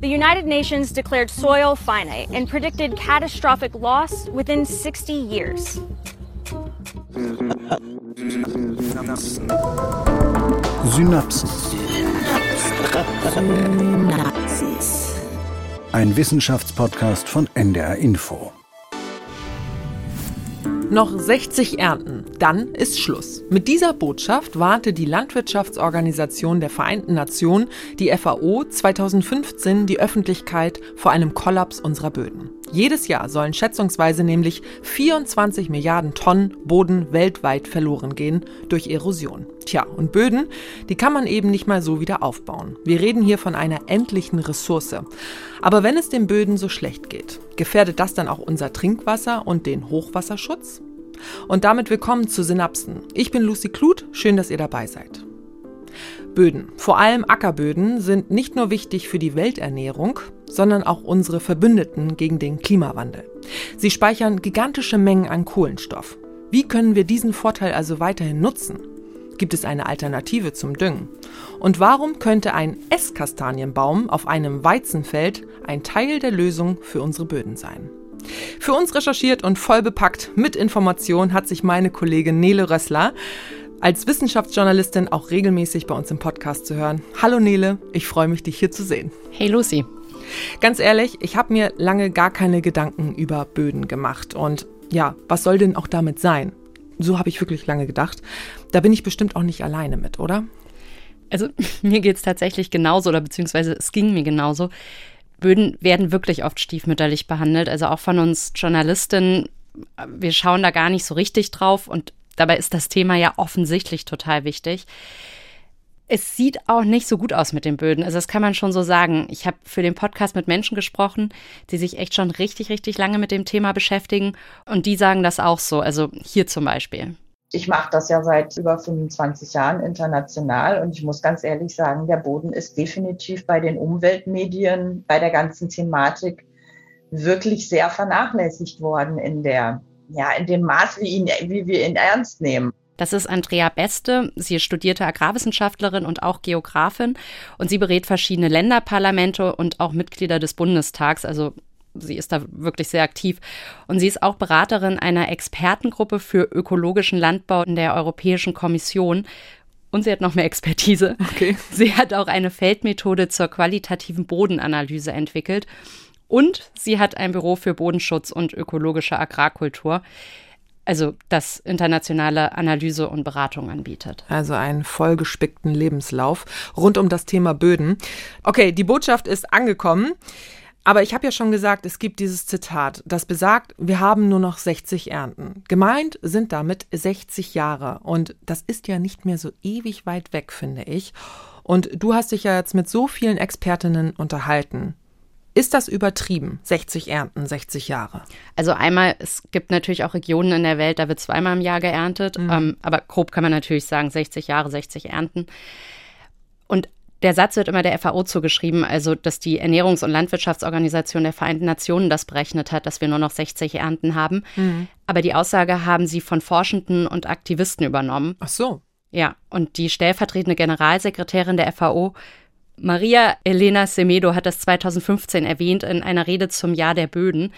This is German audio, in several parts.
The United Nations declared soil finite and predicted catastrophic loss within 60 years. Synapsen. Synapsis. Ein Wissenschaftspodcast von NDR Info. Noch 60 Ernten, dann ist Schluss. Mit dieser Botschaft warnte die Landwirtschaftsorganisation der Vereinten Nationen, die FAO, 2015 die Öffentlichkeit vor einem Kollaps unserer Böden. Jedes Jahr sollen schätzungsweise nämlich 24 Milliarden Tonnen Boden weltweit verloren gehen durch Erosion. Tja, und Böden, die kann man eben nicht mal so wieder aufbauen. Wir reden hier von einer endlichen Ressource. Aber wenn es den Böden so schlecht geht, gefährdet das dann auch unser Trinkwasser und den Hochwasserschutz? Und damit willkommen zu Synapsen. Ich bin Lucy Kluth, schön, dass ihr dabei seid. Böden, vor allem Ackerböden, sind nicht nur wichtig für die Welternährung, sondern auch unsere Verbündeten gegen den Klimawandel. Sie speichern gigantische Mengen an Kohlenstoff. Wie können wir diesen Vorteil also weiterhin nutzen? Gibt es eine Alternative zum Düngen? Und warum könnte ein Esskastanienbaum auf einem Weizenfeld ein Teil der Lösung für unsere Böden sein? Für uns recherchiert und voll bepackt mit Informationen hat sich meine Kollegin Nele Rössler als Wissenschaftsjournalistin auch regelmäßig bei uns im Podcast zu hören. Hallo Nele, ich freue mich, dich hier zu sehen. Hey Lucy. Ganz ehrlich, ich habe mir lange gar keine Gedanken über Böden gemacht. Und ja, was soll denn auch damit sein? So habe ich wirklich lange gedacht. Da bin ich bestimmt auch nicht alleine mit, oder? Also mir geht es tatsächlich genauso, oder beziehungsweise es ging mir genauso. Böden werden wirklich oft stiefmütterlich behandelt, also auch von uns Journalistinnen. Wir schauen da gar nicht so richtig drauf und dabei ist das Thema ja offensichtlich total wichtig. Es sieht auch nicht so gut aus mit den Böden. Also das kann man schon so sagen. Ich habe für den Podcast mit Menschen gesprochen, die sich echt schon richtig, richtig lange mit dem Thema beschäftigen. Und die sagen das auch so. Also hier zum Beispiel. Ich mache das ja seit über 25 Jahren international und ich muss ganz ehrlich sagen, der Boden ist definitiv bei den Umweltmedien, bei der ganzen Thematik wirklich sehr vernachlässigt worden in der, ja, in dem Maß, wie, ihn, wie wir ihn ernst nehmen. Das ist Andrea Beste. Sie ist studierte Agrarwissenschaftlerin und auch Geografin. Und sie berät verschiedene Länderparlamente und auch Mitglieder des Bundestags. Also sie ist da wirklich sehr aktiv. Und sie ist auch Beraterin einer Expertengruppe für ökologischen Landbau in der Europäischen Kommission. Und sie hat noch mehr Expertise. Okay. Sie hat auch eine Feldmethode zur qualitativen Bodenanalyse entwickelt. Und sie hat ein Büro für Bodenschutz und ökologische Agrarkultur also das internationale Analyse und Beratung anbietet. Also einen vollgespickten Lebenslauf rund um das Thema Böden. Okay, die Botschaft ist angekommen. Aber ich habe ja schon gesagt, es gibt dieses Zitat, das besagt, wir haben nur noch 60 Ernten. Gemeint sind damit 60 Jahre. Und das ist ja nicht mehr so ewig weit weg, finde ich. Und du hast dich ja jetzt mit so vielen Expertinnen unterhalten. Ist das übertrieben? 60 Ernten, 60 Jahre? Also einmal, es gibt natürlich auch Regionen in der Welt, da wird zweimal im Jahr geerntet. Mhm. Ähm, aber grob kann man natürlich sagen, 60 Jahre, 60 Ernten. Und der Satz wird immer der FAO zugeschrieben, also dass die Ernährungs- und Landwirtschaftsorganisation der Vereinten Nationen das berechnet hat, dass wir nur noch 60 Ernten haben. Mhm. Aber die Aussage haben sie von Forschenden und Aktivisten übernommen. Ach so. Ja, und die stellvertretende Generalsekretärin der FAO Maria Elena Semedo hat das 2015 erwähnt in einer Rede zum Jahr der Böden.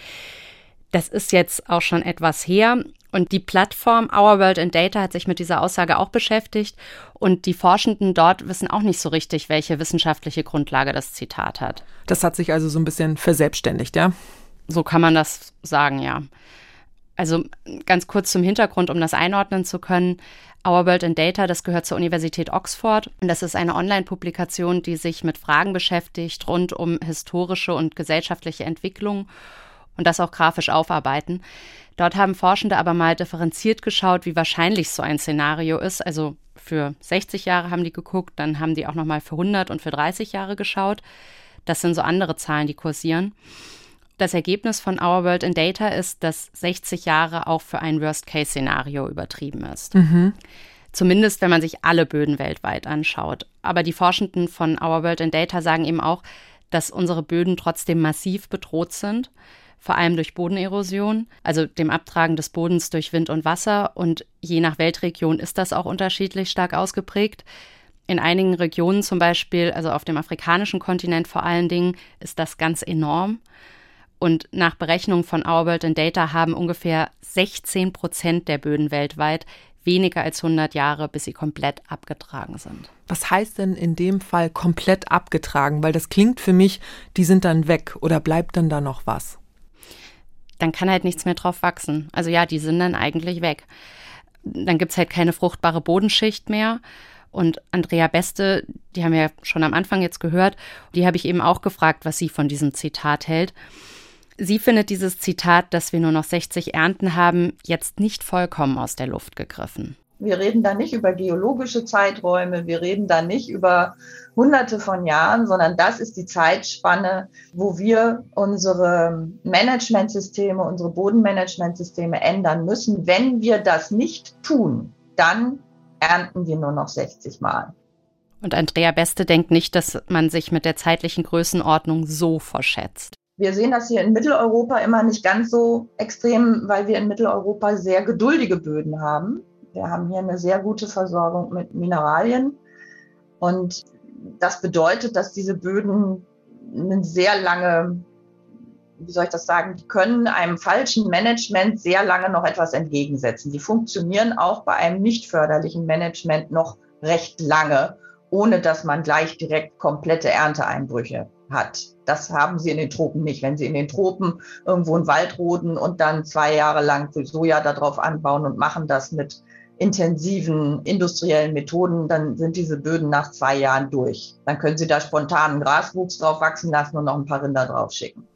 Das ist jetzt auch schon etwas her. Und die Plattform Our World in Data hat sich mit dieser Aussage auch beschäftigt. Und die Forschenden dort wissen auch nicht so richtig, welche wissenschaftliche Grundlage das Zitat hat. Das hat sich also so ein bisschen verselbstständigt, ja? So kann man das sagen, ja. Also ganz kurz zum Hintergrund, um das einordnen zu können. Our World in Data, das gehört zur Universität Oxford. Und das ist eine Online-Publikation, die sich mit Fragen beschäftigt rund um historische und gesellschaftliche Entwicklung und das auch grafisch aufarbeiten. Dort haben Forschende aber mal differenziert geschaut, wie wahrscheinlich so ein Szenario ist. Also für 60 Jahre haben die geguckt, dann haben die auch noch mal für 100 und für 30 Jahre geschaut. Das sind so andere Zahlen, die kursieren. Das Ergebnis von Our World in Data ist, dass 60 Jahre auch für ein Worst-Case-Szenario übertrieben ist. Mhm. Zumindest, wenn man sich alle Böden weltweit anschaut. Aber die Forschenden von Our World in Data sagen eben auch, dass unsere Böden trotzdem massiv bedroht sind, vor allem durch Bodenerosion, also dem Abtragen des Bodens durch Wind und Wasser. Und je nach Weltregion ist das auch unterschiedlich stark ausgeprägt. In einigen Regionen zum Beispiel, also auf dem afrikanischen Kontinent vor allen Dingen, ist das ganz enorm. Und nach Berechnungen von Our World in Data haben ungefähr 16 Prozent der Böden weltweit weniger als 100 Jahre, bis sie komplett abgetragen sind. Was heißt denn in dem Fall komplett abgetragen? Weil das klingt für mich, die sind dann weg oder bleibt dann da noch was? Dann kann halt nichts mehr drauf wachsen. Also ja, die sind dann eigentlich weg. Dann gibt es halt keine fruchtbare Bodenschicht mehr. Und Andrea Beste, die haben wir schon am Anfang jetzt gehört, die habe ich eben auch gefragt, was sie von diesem Zitat hält. Sie findet dieses Zitat, dass wir nur noch 60 Ernten haben, jetzt nicht vollkommen aus der Luft gegriffen. Wir reden da nicht über geologische Zeiträume, wir reden da nicht über hunderte von Jahren, sondern das ist die Zeitspanne, wo wir unsere Managementsysteme, unsere Bodenmanagementsysteme ändern müssen. Wenn wir das nicht tun, dann ernten wir nur noch 60 Mal. Und Andrea Beste denkt nicht, dass man sich mit der zeitlichen Größenordnung so verschätzt. Wir sehen das hier in Mitteleuropa immer nicht ganz so extrem, weil wir in Mitteleuropa sehr geduldige Böden haben. Wir haben hier eine sehr gute Versorgung mit Mineralien. Und das bedeutet, dass diese Böden eine sehr lange, wie soll ich das sagen, die können einem falschen Management sehr lange noch etwas entgegensetzen. Die funktionieren auch bei einem nicht förderlichen Management noch recht lange, ohne dass man gleich direkt komplette Ernteeinbrüche hat. Das haben sie in den Tropen nicht. Wenn sie in den Tropen irgendwo einen Wald roden und dann zwei Jahre lang Soja darauf anbauen und machen das mit intensiven industriellen Methoden, dann sind diese Böden nach zwei Jahren durch. Dann können sie da spontanen Graswuchs drauf wachsen lassen und noch ein paar Rinder drauf schicken.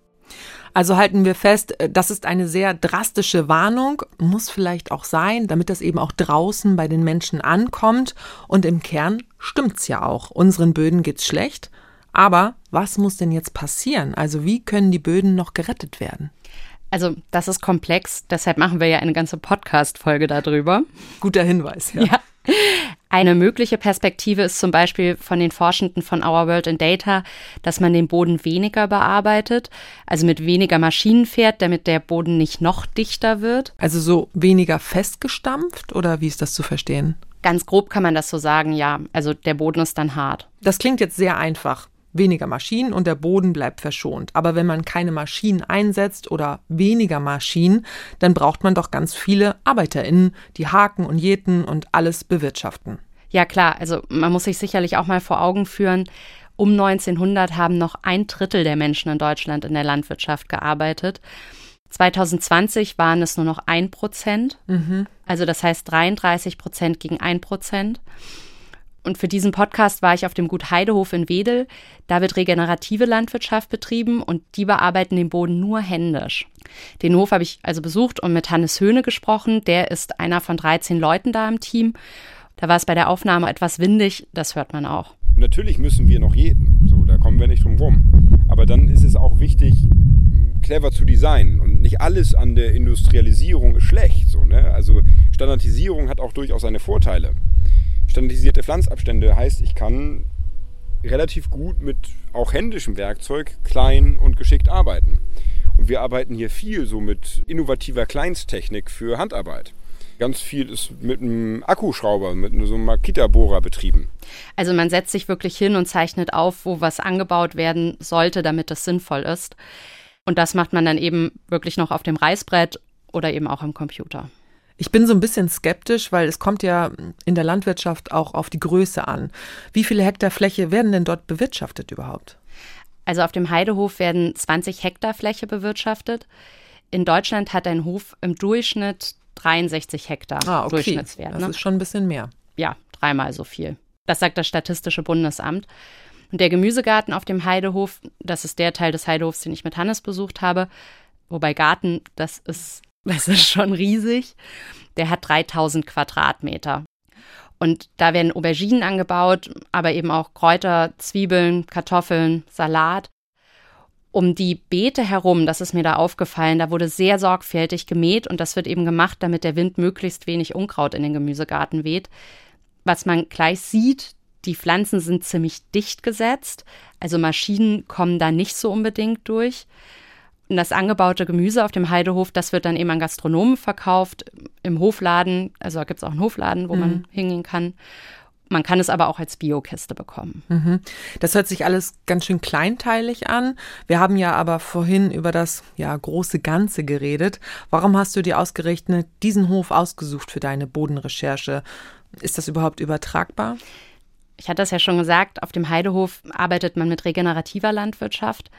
Also halten wir fest, äh, das ist eine sehr drastische Warnung, muss vielleicht auch sein, damit das eben auch draußen bei den Menschen ankommt. Und im Kern stimmt's ja auch. Unseren Böden geht's schlecht. Aber was muss denn jetzt passieren? Also wie können die Böden noch gerettet werden? Also das ist komplex, deshalb machen wir ja eine ganze Podcast-Folge darüber. Guter Hinweis, ja. ja. Eine mögliche Perspektive ist zum Beispiel von den Forschenden von Our World in Data, dass man den Boden weniger bearbeitet, also mit weniger Maschinen fährt, damit der Boden nicht noch dichter wird. Also so weniger festgestampft oder wie ist das zu verstehen? Ganz grob kann man das so sagen, ja. Also der Boden ist dann hart. Das klingt jetzt sehr einfach weniger Maschinen und der Boden bleibt verschont. Aber wenn man keine Maschinen einsetzt oder weniger Maschinen, dann braucht man doch ganz viele ArbeiterInnen, die haken und jäten und alles bewirtschaften. Ja klar, also man muss sich sicherlich auch mal vor Augen führen, um 1900 haben noch ein Drittel der Menschen in Deutschland in der Landwirtschaft gearbeitet. 2020 waren es nur noch ein Prozent. Mhm. Also das heißt 33 Prozent gegen ein Prozent. Und für diesen Podcast war ich auf dem Gut Heidehof in Wedel. Da wird regenerative Landwirtschaft betrieben und die bearbeiten den Boden nur händisch. Den Hof habe ich also besucht und mit Hannes Höhne gesprochen. Der ist einer von 13 Leuten da im Team. Da war es bei der Aufnahme etwas windig, das hört man auch. Natürlich müssen wir noch jeden, so, da kommen wir nicht drum rum. Aber dann ist es auch wichtig, clever zu designen und nicht alles an der Industrialisierung ist schlecht. So, ne? Also Standardisierung hat auch durchaus seine Vorteile. Standardisierte Pflanzabstände heißt, ich kann relativ gut mit auch händischem Werkzeug klein und geschickt arbeiten. Und wir arbeiten hier viel so mit innovativer Kleinsttechnik für Handarbeit. Ganz viel ist mit einem Akkuschrauber, mit so einem Makita-Bohrer betrieben. Also man setzt sich wirklich hin und zeichnet auf, wo was angebaut werden sollte, damit es sinnvoll ist. Und das macht man dann eben wirklich noch auf dem Reißbrett oder eben auch am Computer. Ich bin so ein bisschen skeptisch, weil es kommt ja in der Landwirtschaft auch auf die Größe an. Wie viele Hektar Fläche werden denn dort bewirtschaftet überhaupt? Also auf dem Heidehof werden 20 Hektar Fläche bewirtschaftet. In Deutschland hat ein Hof im Durchschnitt 63 Hektar ah, okay. Durchschnittswert. Das ne? ist schon ein bisschen mehr. Ja, dreimal so viel. Das sagt das Statistische Bundesamt. Und der Gemüsegarten auf dem Heidehof, das ist der Teil des Heidehofs, den ich mit Hannes besucht habe. Wobei Garten, das ist das ist schon riesig. Der hat 3000 Quadratmeter. Und da werden Auberginen angebaut, aber eben auch Kräuter, Zwiebeln, Kartoffeln, Salat. Um die Beete herum, das ist mir da aufgefallen, da wurde sehr sorgfältig gemäht und das wird eben gemacht, damit der Wind möglichst wenig Unkraut in den Gemüsegarten weht. Was man gleich sieht, die Pflanzen sind ziemlich dicht gesetzt, also Maschinen kommen da nicht so unbedingt durch. Und das angebaute Gemüse auf dem Heidehof, das wird dann eben an Gastronomen verkauft, im Hofladen. Also da gibt es auch einen Hofladen, wo mhm. man hingehen kann. Man kann es aber auch als Biokiste bekommen. Mhm. Das hört sich alles ganz schön kleinteilig an. Wir haben ja aber vorhin über das ja, große Ganze geredet. Warum hast du dir ausgerechnet diesen Hof ausgesucht für deine Bodenrecherche? Ist das überhaupt übertragbar? Ich hatte das ja schon gesagt, auf dem Heidehof arbeitet man mit regenerativer Landwirtschaft.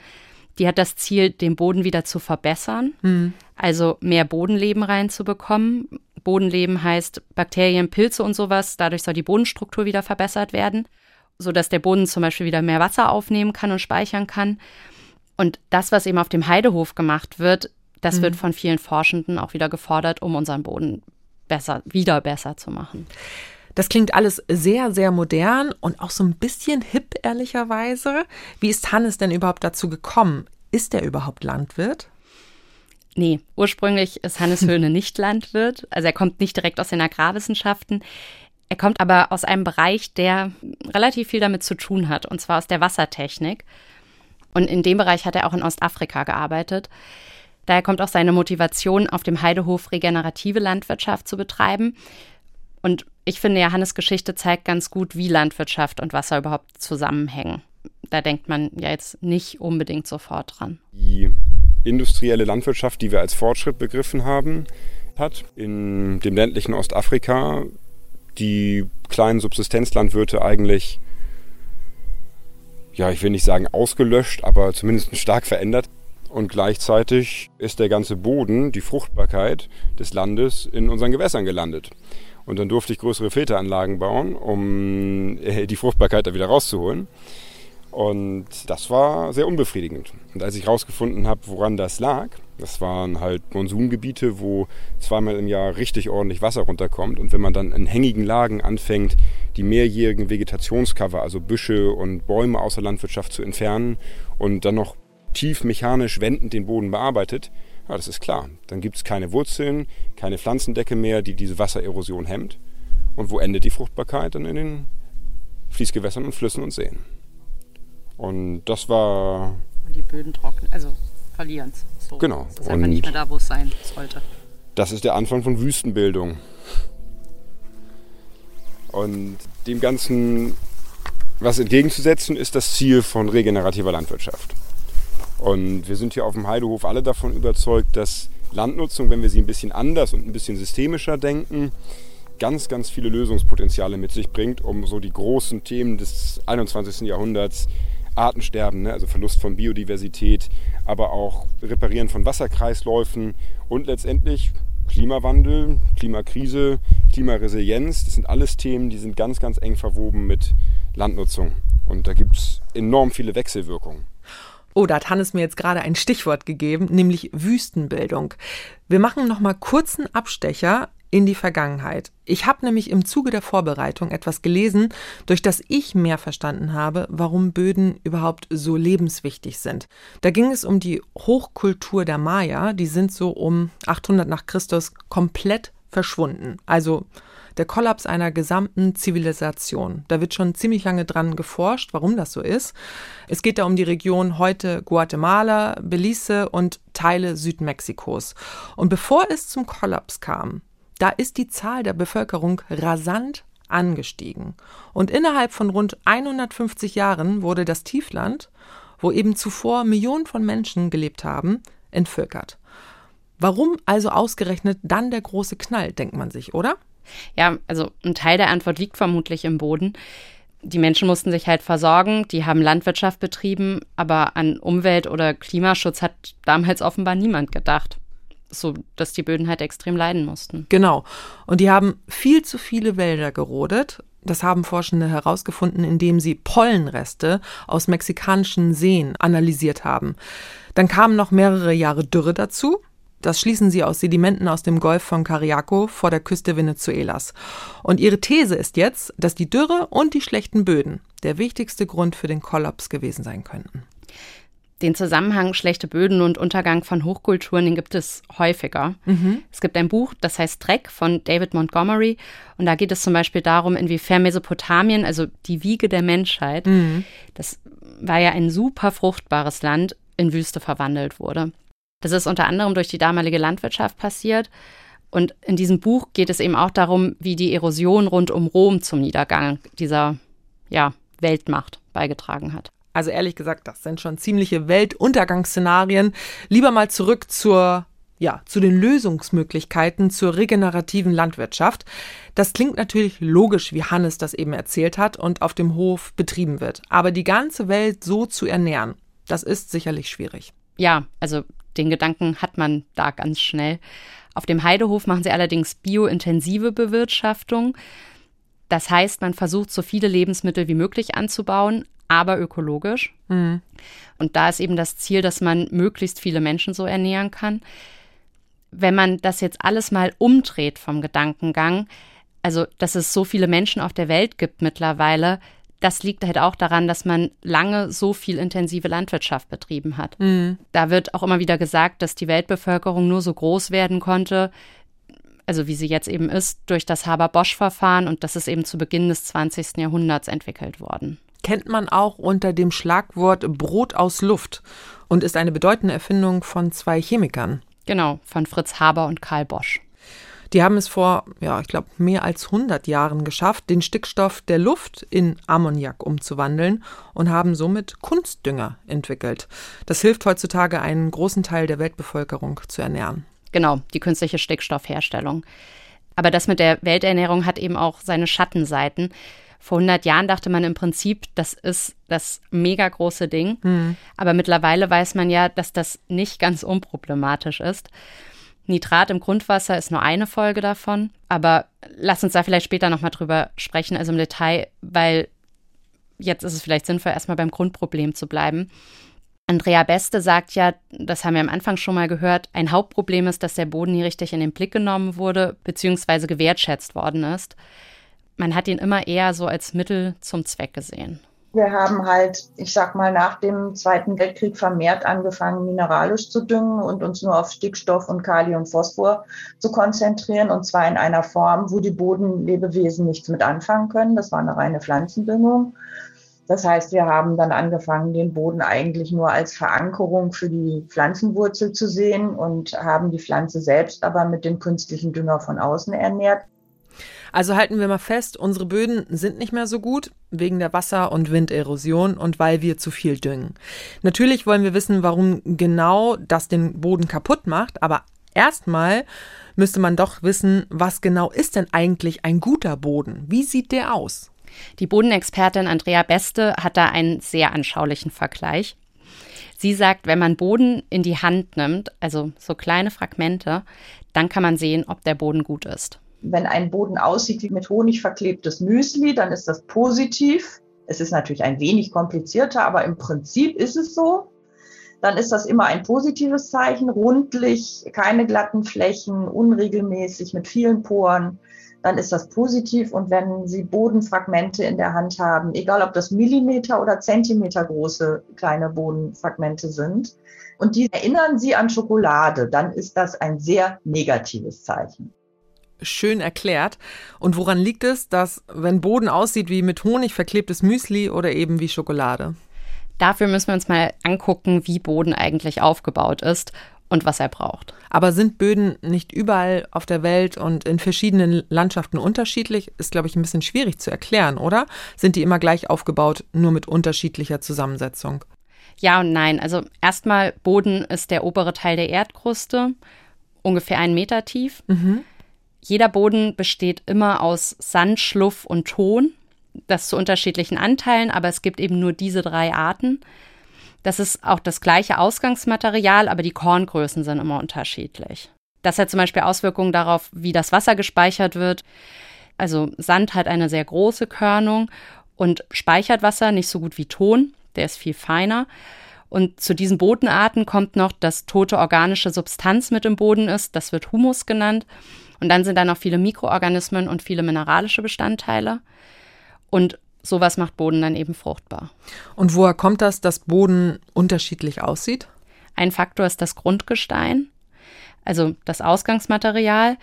Die hat das Ziel, den Boden wieder zu verbessern, mhm. also mehr Bodenleben reinzubekommen. Bodenleben heißt Bakterien, Pilze und sowas. Dadurch soll die Bodenstruktur wieder verbessert werden, sodass der Boden zum Beispiel wieder mehr Wasser aufnehmen kann und speichern kann. Und das, was eben auf dem Heidehof gemacht wird, das mhm. wird von vielen Forschenden auch wieder gefordert, um unseren Boden besser, wieder besser zu machen. Das klingt alles sehr, sehr modern und auch so ein bisschen hip, ehrlicherweise. Wie ist Hannes denn überhaupt dazu gekommen? Ist er überhaupt Landwirt? Nee, ursprünglich ist Hannes Höhne nicht Landwirt. Also er kommt nicht direkt aus den Agrarwissenschaften. Er kommt aber aus einem Bereich, der relativ viel damit zu tun hat, und zwar aus der Wassertechnik. Und in dem Bereich hat er auch in Ostafrika gearbeitet. Daher kommt auch seine Motivation, auf dem Heidehof regenerative Landwirtschaft zu betreiben. Und ich finde, Johannes Geschichte zeigt ganz gut, wie Landwirtschaft und Wasser überhaupt zusammenhängen. Da denkt man ja jetzt nicht unbedingt sofort dran. Die industrielle Landwirtschaft, die wir als Fortschritt begriffen haben, hat in dem ländlichen Ostafrika die kleinen Subsistenzlandwirte eigentlich, ja, ich will nicht sagen ausgelöscht, aber zumindest stark verändert. Und gleichzeitig ist der ganze Boden, die Fruchtbarkeit des Landes in unseren Gewässern gelandet. Und dann durfte ich größere Filteranlagen bauen, um äh, die Fruchtbarkeit da wieder rauszuholen. Und das war sehr unbefriedigend. Und als ich herausgefunden habe, woran das lag, das waren halt Monsungebiete, wo zweimal im Jahr richtig ordentlich Wasser runterkommt. Und wenn man dann in hängigen Lagen anfängt, die mehrjährigen Vegetationscover, also Büsche und Bäume aus der Landwirtschaft zu entfernen und dann noch tief mechanisch wendend den Boden bearbeitet, ja, das ist klar. Dann gibt es keine Wurzeln, keine Pflanzendecke mehr, die diese Wassererosion hemmt. Und wo endet die Fruchtbarkeit? Dann in den Fließgewässern und Flüssen und Seen. Und das war. Und die Böden trocknen, also verlieren es. So. Genau. Das ist einfach nicht mehr da, wo es sein sollte. Das ist der Anfang von Wüstenbildung. Und dem Ganzen was entgegenzusetzen ist das Ziel von regenerativer Landwirtschaft. Und wir sind hier auf dem Heidehof alle davon überzeugt, dass Landnutzung, wenn wir sie ein bisschen anders und ein bisschen systemischer denken, ganz, ganz viele Lösungspotenziale mit sich bringt, um so die großen Themen des 21. Jahrhunderts, Artensterben, ne, also Verlust von Biodiversität, aber auch Reparieren von Wasserkreisläufen und letztendlich Klimawandel, Klimakrise, Klimaresilienz, das sind alles Themen, die sind ganz, ganz eng verwoben mit Landnutzung. Und da gibt es enorm viele Wechselwirkungen. Oh, da hat Hannes mir jetzt gerade ein Stichwort gegeben, nämlich Wüstenbildung. Wir machen noch mal kurzen Abstecher in die Vergangenheit. Ich habe nämlich im Zuge der Vorbereitung etwas gelesen, durch das ich mehr verstanden habe, warum Böden überhaupt so lebenswichtig sind. Da ging es um die Hochkultur der Maya, die sind so um 800 nach Christus komplett verschwunden. Also der Kollaps einer gesamten Zivilisation. Da wird schon ziemlich lange dran geforscht, warum das so ist. Es geht da um die Region heute Guatemala, Belize und Teile Südmexikos. Und bevor es zum Kollaps kam, da ist die Zahl der Bevölkerung rasant angestiegen. Und innerhalb von rund 150 Jahren wurde das Tiefland, wo eben zuvor Millionen von Menschen gelebt haben, entvölkert. Warum also ausgerechnet dann der große Knall, denkt man sich, oder? Ja, also ein Teil der Antwort liegt vermutlich im Boden. Die Menschen mussten sich halt versorgen, die haben Landwirtschaft betrieben, aber an Umwelt- oder Klimaschutz hat damals offenbar niemand gedacht. So, dass die Böden halt extrem leiden mussten. Genau. Und die haben viel zu viele Wälder gerodet. Das haben Forschende herausgefunden, indem sie Pollenreste aus mexikanischen Seen analysiert haben. Dann kamen noch mehrere Jahre Dürre dazu. Das schließen sie aus Sedimenten aus dem Golf von Cariaco vor der Küste Venezuelas. Und ihre These ist jetzt, dass die Dürre und die schlechten Böden der wichtigste Grund für den Kollaps gewesen sein könnten. Den Zusammenhang schlechte Böden und Untergang von Hochkulturen, den gibt es häufiger. Mhm. Es gibt ein Buch, das heißt Dreck von David Montgomery. Und da geht es zum Beispiel darum, inwiefern Mesopotamien, also die Wiege der Menschheit, mhm. das war ja ein super fruchtbares Land, in Wüste verwandelt wurde. Das ist unter anderem durch die damalige Landwirtschaft passiert. Und in diesem Buch geht es eben auch darum, wie die Erosion rund um Rom zum Niedergang dieser ja, Weltmacht beigetragen hat. Also ehrlich gesagt, das sind schon ziemliche Weltuntergangsszenarien. Lieber mal zurück zur ja, zu den Lösungsmöglichkeiten zur regenerativen Landwirtschaft. Das klingt natürlich logisch, wie Hannes das eben erzählt hat und auf dem Hof betrieben wird. Aber die ganze Welt so zu ernähren, das ist sicherlich schwierig. Ja, also den Gedanken hat man da ganz schnell. Auf dem Heidehof machen sie allerdings biointensive Bewirtschaftung. Das heißt, man versucht, so viele Lebensmittel wie möglich anzubauen, aber ökologisch. Mhm. Und da ist eben das Ziel, dass man möglichst viele Menschen so ernähren kann. Wenn man das jetzt alles mal umdreht vom Gedankengang, also dass es so viele Menschen auf der Welt gibt mittlerweile, das liegt halt auch daran, dass man lange so viel intensive Landwirtschaft betrieben hat. Mhm. Da wird auch immer wieder gesagt, dass die Weltbevölkerung nur so groß werden konnte, also wie sie jetzt eben ist, durch das Haber-Bosch-Verfahren und das ist eben zu Beginn des 20. Jahrhunderts entwickelt worden. Kennt man auch unter dem Schlagwort Brot aus Luft und ist eine bedeutende Erfindung von zwei Chemikern. Genau, von Fritz Haber und Karl Bosch. Die haben es vor, ja, ich glaube, mehr als 100 Jahren geschafft, den Stickstoff der Luft in Ammoniak umzuwandeln und haben somit Kunstdünger entwickelt. Das hilft heutzutage, einen großen Teil der Weltbevölkerung zu ernähren. Genau, die künstliche Stickstoffherstellung. Aber das mit der Welternährung hat eben auch seine Schattenseiten. Vor 100 Jahren dachte man im Prinzip, das ist das mega große Ding. Mhm. Aber mittlerweile weiß man ja, dass das nicht ganz unproblematisch ist. Nitrat im Grundwasser ist nur eine Folge davon, aber lass uns da vielleicht später nochmal drüber sprechen, also im Detail, weil jetzt ist es vielleicht sinnvoll, erstmal beim Grundproblem zu bleiben. Andrea Beste sagt ja, das haben wir am Anfang schon mal gehört, ein Hauptproblem ist, dass der Boden nie richtig in den Blick genommen wurde, beziehungsweise gewertschätzt worden ist. Man hat ihn immer eher so als Mittel zum Zweck gesehen. Wir haben halt, ich sag mal, nach dem Zweiten Weltkrieg vermehrt angefangen, mineralisch zu düngen und uns nur auf Stickstoff und Kalium und Phosphor zu konzentrieren. Und zwar in einer Form, wo die Bodenlebewesen nichts mit anfangen können. Das war eine reine Pflanzendüngung. Das heißt, wir haben dann angefangen, den Boden eigentlich nur als Verankerung für die Pflanzenwurzel zu sehen und haben die Pflanze selbst aber mit dem künstlichen Dünger von außen ernährt. Also halten wir mal fest, unsere Böden sind nicht mehr so gut wegen der Wasser- und Winderosion und weil wir zu viel düngen. Natürlich wollen wir wissen, warum genau das den Boden kaputt macht, aber erstmal müsste man doch wissen, was genau ist denn eigentlich ein guter Boden? Wie sieht der aus? Die Bodenexpertin Andrea Beste hat da einen sehr anschaulichen Vergleich. Sie sagt, wenn man Boden in die Hand nimmt, also so kleine Fragmente, dann kann man sehen, ob der Boden gut ist. Wenn ein Boden aussieht wie mit Honig verklebtes Müsli, dann ist das positiv. Es ist natürlich ein wenig komplizierter, aber im Prinzip ist es so. Dann ist das immer ein positives Zeichen, rundlich, keine glatten Flächen, unregelmäßig mit vielen Poren. Dann ist das positiv. Und wenn Sie Bodenfragmente in der Hand haben, egal ob das Millimeter oder Zentimeter große kleine Bodenfragmente sind, und die erinnern Sie an Schokolade, dann ist das ein sehr negatives Zeichen schön erklärt. Und woran liegt es, dass, wenn Boden aussieht wie mit Honig verklebtes Müsli oder eben wie Schokolade? Dafür müssen wir uns mal angucken, wie Boden eigentlich aufgebaut ist und was er braucht. Aber sind Böden nicht überall auf der Welt und in verschiedenen Landschaften unterschiedlich? Ist, glaube ich, ein bisschen schwierig zu erklären, oder? Sind die immer gleich aufgebaut, nur mit unterschiedlicher Zusammensetzung? Ja und nein. Also erstmal, Boden ist der obere Teil der Erdkruste, ungefähr einen Meter tief. Mhm. Jeder Boden besteht immer aus Sand, Schluff und Ton. Das zu unterschiedlichen Anteilen, aber es gibt eben nur diese drei Arten. Das ist auch das gleiche Ausgangsmaterial, aber die Korngrößen sind immer unterschiedlich. Das hat zum Beispiel Auswirkungen darauf, wie das Wasser gespeichert wird. Also Sand hat eine sehr große Körnung und speichert Wasser nicht so gut wie Ton. Der ist viel feiner. Und zu diesen Bodenarten kommt noch, dass tote organische Substanz mit im Boden ist. Das wird Humus genannt. Und dann sind da noch viele Mikroorganismen und viele mineralische Bestandteile. Und sowas macht Boden dann eben fruchtbar. Und woher kommt das, dass Boden unterschiedlich aussieht? Ein Faktor ist das Grundgestein, also das Ausgangsmaterial.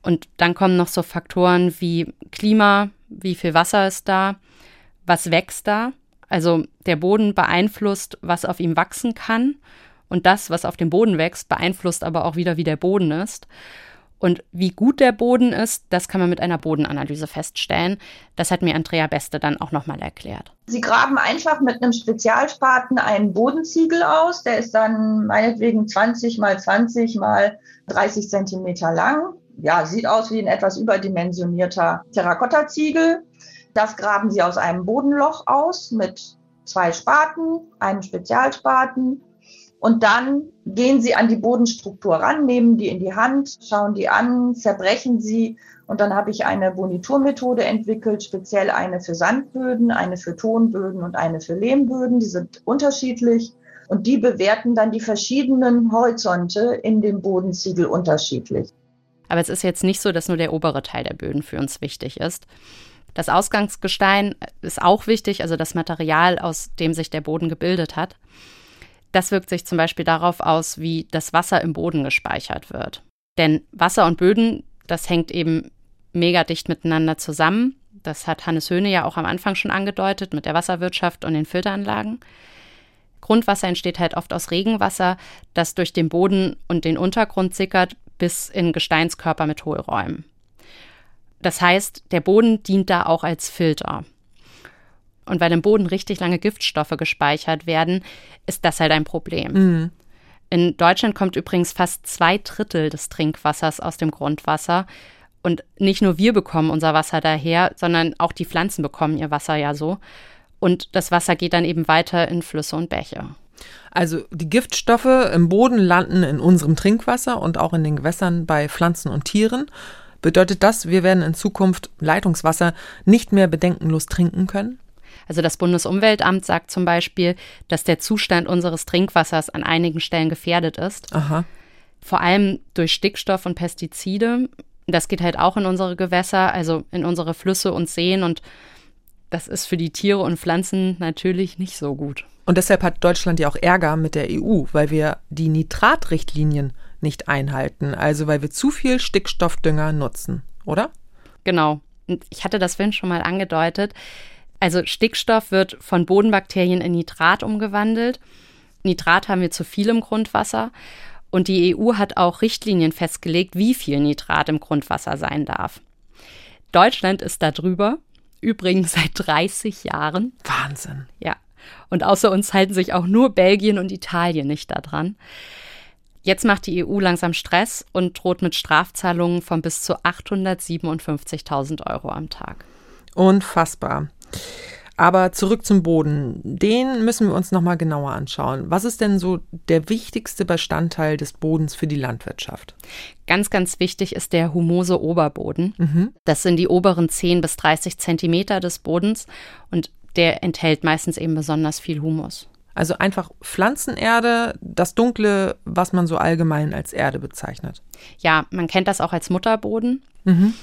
Und dann kommen noch so Faktoren wie Klima, wie viel Wasser ist da, was wächst da. Also der Boden beeinflusst, was auf ihm wachsen kann. Und das, was auf dem Boden wächst, beeinflusst aber auch wieder, wie der Boden ist. Und wie gut der Boden ist, das kann man mit einer Bodenanalyse feststellen. Das hat mir Andrea Beste dann auch nochmal erklärt. Sie graben einfach mit einem Spezialspaten einen Bodenziegel aus. Der ist dann meinetwegen 20 mal 20 mal 30 Zentimeter lang. Ja, sieht aus wie ein etwas überdimensionierter Terrakotta-Ziegel. Das graben Sie aus einem Bodenloch aus mit zwei Spaten, einem Spezialspaten und dann gehen sie an die Bodenstruktur ran, nehmen die in die Hand, schauen die an, zerbrechen sie. Und dann habe ich eine Boniturmethode entwickelt, speziell eine für Sandböden, eine für Tonböden und eine für Lehmböden. Die sind unterschiedlich. Und die bewerten dann die verschiedenen Horizonte in dem Bodenziegel unterschiedlich. Aber es ist jetzt nicht so, dass nur der obere Teil der Böden für uns wichtig ist. Das Ausgangsgestein ist auch wichtig, also das Material, aus dem sich der Boden gebildet hat. Das wirkt sich zum Beispiel darauf aus, wie das Wasser im Boden gespeichert wird. Denn Wasser und Böden, das hängt eben mega dicht miteinander zusammen. Das hat Hannes Höhne ja auch am Anfang schon angedeutet mit der Wasserwirtschaft und den Filteranlagen. Grundwasser entsteht halt oft aus Regenwasser, das durch den Boden und den Untergrund sickert bis in Gesteinskörper mit Hohlräumen. Das heißt, der Boden dient da auch als Filter. Und weil im Boden richtig lange Giftstoffe gespeichert werden, ist das halt ein Problem. Mhm. In Deutschland kommt übrigens fast zwei Drittel des Trinkwassers aus dem Grundwasser. Und nicht nur wir bekommen unser Wasser daher, sondern auch die Pflanzen bekommen ihr Wasser ja so. Und das Wasser geht dann eben weiter in Flüsse und Bäche. Also die Giftstoffe im Boden landen in unserem Trinkwasser und auch in den Gewässern bei Pflanzen und Tieren. Bedeutet das, wir werden in Zukunft Leitungswasser nicht mehr bedenkenlos trinken können? Also das Bundesumweltamt sagt zum Beispiel, dass der Zustand unseres Trinkwassers an einigen Stellen gefährdet ist. Aha. Vor allem durch Stickstoff und Pestizide. Das geht halt auch in unsere Gewässer, also in unsere Flüsse und Seen und das ist für die Tiere und Pflanzen natürlich nicht so gut. Und deshalb hat Deutschland ja auch Ärger mit der EU, weil wir die Nitratrichtlinien nicht einhalten, also weil wir zu viel Stickstoffdünger nutzen, oder? Genau. Und ich hatte das vorhin schon mal angedeutet. Also Stickstoff wird von Bodenbakterien in Nitrat umgewandelt. Nitrat haben wir zu viel im Grundwasser. Und die EU hat auch Richtlinien festgelegt, wie viel Nitrat im Grundwasser sein darf. Deutschland ist da drüber, übrigens seit 30 Jahren. Wahnsinn. Ja. Und außer uns halten sich auch nur Belgien und Italien nicht daran. Jetzt macht die EU langsam Stress und droht mit Strafzahlungen von bis zu 857.000 Euro am Tag. Unfassbar. Aber zurück zum Boden. Den müssen wir uns nochmal genauer anschauen. Was ist denn so der wichtigste Bestandteil des Bodens für die Landwirtschaft? Ganz, ganz wichtig ist der humose Oberboden. Mhm. Das sind die oberen 10 bis 30 Zentimeter des Bodens und der enthält meistens eben besonders viel Humus. Also einfach Pflanzenerde, das Dunkle, was man so allgemein als Erde bezeichnet. Ja, man kennt das auch als Mutterboden. Mhm.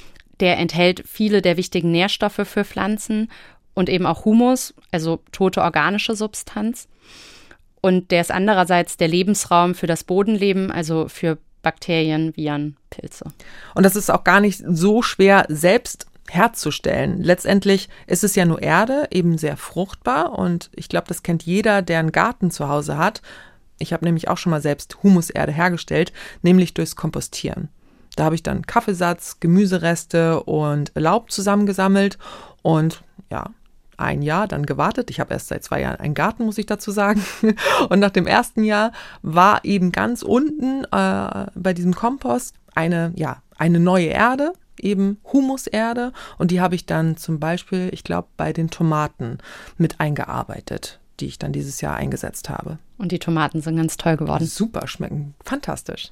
Der enthält viele der wichtigen Nährstoffe für Pflanzen und eben auch Humus, also tote organische Substanz. Und der ist andererseits der Lebensraum für das Bodenleben, also für Bakterien, Viren, Pilze. Und das ist auch gar nicht so schwer selbst herzustellen. Letztendlich ist es ja nur Erde, eben sehr fruchtbar und ich glaube, das kennt jeder, der einen Garten zu Hause hat. Ich habe nämlich auch schon mal selbst Humuserde hergestellt, nämlich durchs Kompostieren. Da habe ich dann Kaffeesatz, Gemüsereste und Laub zusammengesammelt und ja, ein Jahr dann gewartet. Ich habe erst seit zwei Jahren einen Garten, muss ich dazu sagen. Und nach dem ersten Jahr war eben ganz unten äh, bei diesem Kompost eine, ja, eine neue Erde, eben Humuserde. Und die habe ich dann zum Beispiel, ich glaube, bei den Tomaten mit eingearbeitet, die ich dann dieses Jahr eingesetzt habe. Und die Tomaten sind ganz toll geworden. Super, schmecken fantastisch.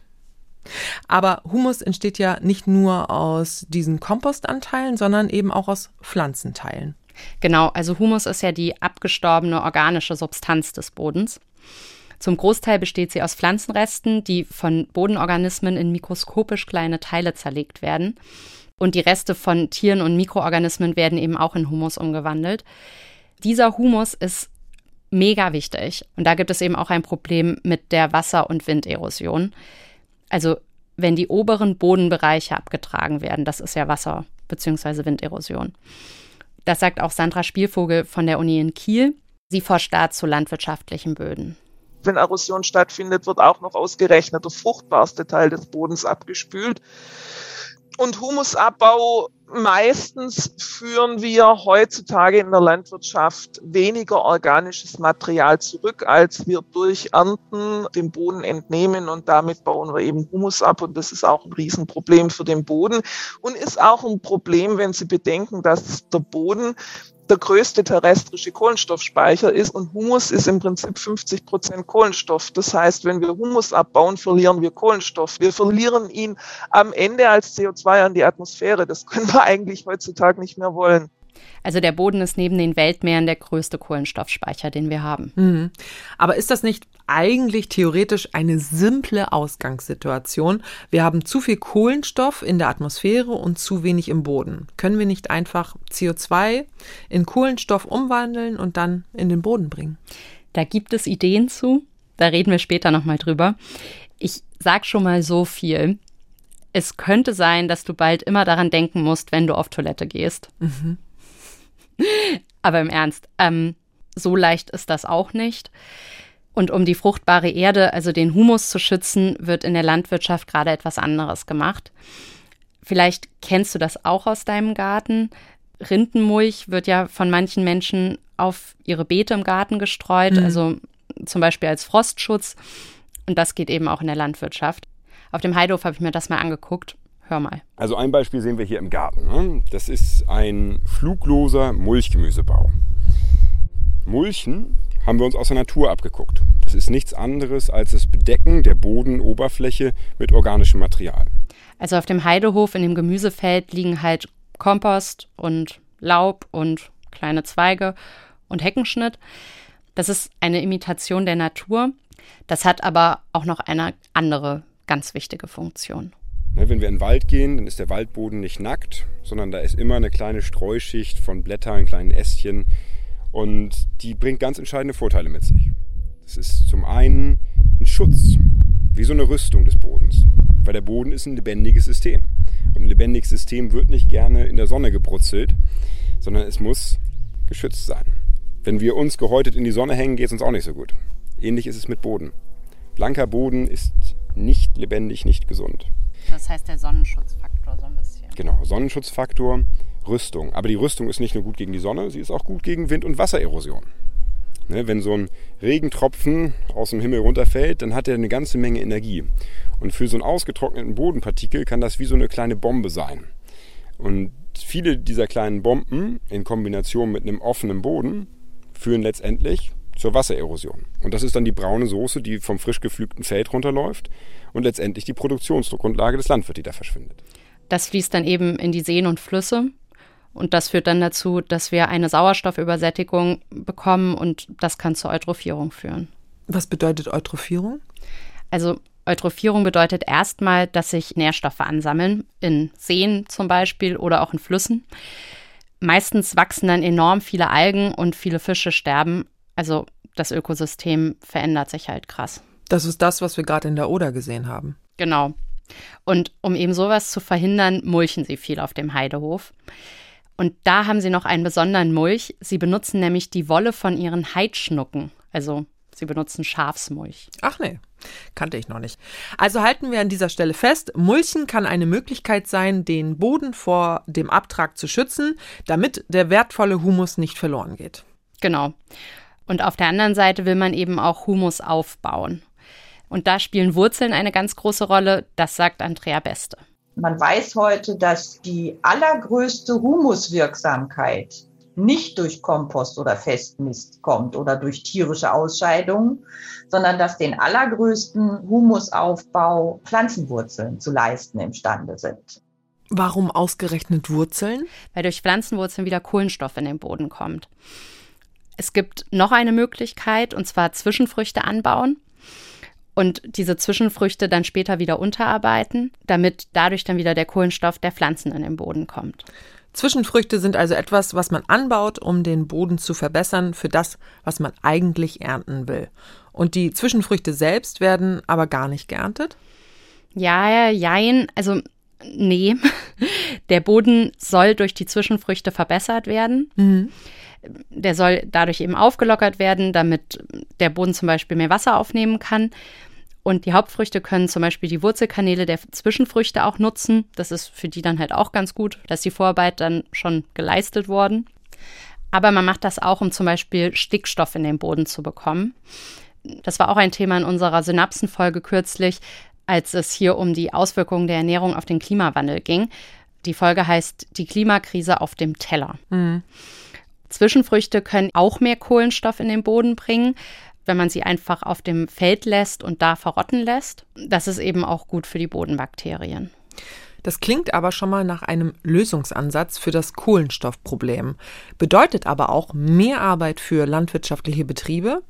Aber Humus entsteht ja nicht nur aus diesen Kompostanteilen, sondern eben auch aus Pflanzenteilen. Genau, also Humus ist ja die abgestorbene organische Substanz des Bodens. Zum Großteil besteht sie aus Pflanzenresten, die von Bodenorganismen in mikroskopisch kleine Teile zerlegt werden. Und die Reste von Tieren und Mikroorganismen werden eben auch in Humus umgewandelt. Dieser Humus ist mega wichtig. Und da gibt es eben auch ein Problem mit der Wasser- und Winderosion. Also wenn die oberen Bodenbereiche abgetragen werden, das ist ja Wasser- bzw. Winderosion. Das sagt auch Sandra Spielvogel von der Uni in Kiel. Sie forscht da zu landwirtschaftlichen Böden. Wenn Erosion stattfindet, wird auch noch ausgerechnet der fruchtbarste Teil des Bodens abgespült. Und Humusabbau meistens führen wir heutzutage in der Landwirtschaft weniger organisches Material zurück, als wir durch Ernten dem Boden entnehmen und damit bauen wir eben Humus ab und das ist auch ein Riesenproblem für den Boden. Und ist auch ein Problem, wenn Sie bedenken, dass der Boden der größte terrestrische Kohlenstoffspeicher ist und Humus ist im Prinzip 50 Prozent Kohlenstoff. Das heißt, wenn wir Humus abbauen, verlieren wir Kohlenstoff. Wir verlieren ihn am Ende als CO2 an die Atmosphäre. Das können wir eigentlich heutzutage nicht mehr wollen. Also der Boden ist neben den Weltmeeren der größte Kohlenstoffspeicher, den wir haben. Mhm. Aber ist das nicht eigentlich theoretisch eine simple Ausgangssituation? Wir haben zu viel Kohlenstoff in der Atmosphäre und zu wenig im Boden. Können wir nicht einfach CO2 in Kohlenstoff umwandeln und dann in den Boden bringen? Da gibt es Ideen zu. Da reden wir später nochmal drüber. Ich sag schon mal so viel. Es könnte sein, dass du bald immer daran denken musst, wenn du auf Toilette gehst. Mhm. Aber im Ernst, ähm, so leicht ist das auch nicht. Und um die fruchtbare Erde, also den Humus zu schützen, wird in der Landwirtschaft gerade etwas anderes gemacht. Vielleicht kennst du das auch aus deinem Garten. Rindenmulch wird ja von manchen Menschen auf ihre Beete im Garten gestreut, mhm. also zum Beispiel als Frostschutz. Und das geht eben auch in der Landwirtschaft. Auf dem Heidehof habe ich mir das mal angeguckt. Hör mal. Also ein Beispiel sehen wir hier im Garten. Ne? Das ist ein flugloser Mulchgemüsebau. Mulchen haben wir uns aus der Natur abgeguckt. Das ist nichts anderes als das Bedecken der Bodenoberfläche mit organischem Material. Also auf dem Heidehof in dem Gemüsefeld liegen halt Kompost und Laub und kleine Zweige und Heckenschnitt. Das ist eine Imitation der Natur. Das hat aber auch noch eine andere ganz wichtige Funktion. Ne, wenn wir in den Wald gehen, dann ist der Waldboden nicht nackt, sondern da ist immer eine kleine Streuschicht von Blättern, kleinen Ästchen und die bringt ganz entscheidende Vorteile mit sich. Das ist zum einen ein Schutz, wie so eine Rüstung des Bodens, weil der Boden ist ein lebendiges System. Und ein lebendiges System wird nicht gerne in der Sonne gebrutzelt, sondern es muss geschützt sein. Wenn wir uns gehäutet in die Sonne hängen, geht es uns auch nicht so gut. Ähnlich ist es mit Boden. Blanker Boden ist nicht lebendig, nicht gesund. Das heißt der Sonnenschutzfaktor so ein bisschen. Genau, Sonnenschutzfaktor, Rüstung. Aber die Rüstung ist nicht nur gut gegen die Sonne, sie ist auch gut gegen Wind- und Wassererosion. Ne, wenn so ein Regentropfen aus dem Himmel runterfällt, dann hat er eine ganze Menge Energie. Und für so einen ausgetrockneten Bodenpartikel kann das wie so eine kleine Bombe sein. Und viele dieser kleinen Bomben in Kombination mit einem offenen Boden führen letztendlich zur Wassererosion. Und das ist dann die braune Soße, die vom frisch gepflügten Feld runterläuft und letztendlich die Produktionsgrundlage des Landwirts, die da verschwindet. Das fließt dann eben in die Seen und Flüsse. Und das führt dann dazu, dass wir eine Sauerstoffübersättigung bekommen und das kann zur Eutrophierung führen. Was bedeutet Eutrophierung? Also Eutrophierung bedeutet erstmal, dass sich Nährstoffe ansammeln, in Seen zum Beispiel oder auch in Flüssen. Meistens wachsen dann enorm viele Algen und viele Fische sterben. Also das Ökosystem verändert sich halt krass. Das ist das, was wir gerade in der Oder gesehen haben. Genau. Und um eben sowas zu verhindern, mulchen sie viel auf dem Heidehof. Und da haben sie noch einen besonderen Mulch. Sie benutzen nämlich die Wolle von ihren Heidschnucken. Also sie benutzen Schafsmulch. Ach nee, kannte ich noch nicht. Also halten wir an dieser Stelle fest, Mulchen kann eine Möglichkeit sein, den Boden vor dem Abtrag zu schützen, damit der wertvolle Humus nicht verloren geht. Genau. Und auf der anderen Seite will man eben auch Humus aufbauen. Und da spielen Wurzeln eine ganz große Rolle, das sagt Andrea Beste. Man weiß heute, dass die allergrößte Humuswirksamkeit nicht durch Kompost oder Festmist kommt oder durch tierische Ausscheidungen, sondern dass den allergrößten Humusaufbau Pflanzenwurzeln zu leisten imstande sind. Warum ausgerechnet Wurzeln? Weil durch Pflanzenwurzeln wieder Kohlenstoff in den Boden kommt. Es gibt noch eine Möglichkeit, und zwar Zwischenfrüchte anbauen und diese Zwischenfrüchte dann später wieder unterarbeiten, damit dadurch dann wieder der Kohlenstoff der Pflanzen in den Boden kommt. Zwischenfrüchte sind also etwas, was man anbaut, um den Boden zu verbessern für das, was man eigentlich ernten will. Und die Zwischenfrüchte selbst werden aber gar nicht geerntet? Ja, jein. Also, nee. Der Boden soll durch die Zwischenfrüchte verbessert werden. Mhm. Der soll dadurch eben aufgelockert werden, damit der Boden zum Beispiel mehr Wasser aufnehmen kann. Und die Hauptfrüchte können zum Beispiel die Wurzelkanäle der Zwischenfrüchte auch nutzen. Das ist für die dann halt auch ganz gut, dass die Vorarbeit dann schon geleistet worden. Aber man macht das auch, um zum Beispiel Stickstoff in den Boden zu bekommen. Das war auch ein Thema in unserer Synapsenfolge kürzlich, als es hier um die Auswirkungen der Ernährung auf den Klimawandel ging. Die Folge heißt Die Klimakrise auf dem Teller. Mhm. Zwischenfrüchte können auch mehr Kohlenstoff in den Boden bringen, wenn man sie einfach auf dem Feld lässt und da verrotten lässt. Das ist eben auch gut für die Bodenbakterien. Das klingt aber schon mal nach einem Lösungsansatz für das Kohlenstoffproblem, bedeutet aber auch mehr Arbeit für landwirtschaftliche Betriebe.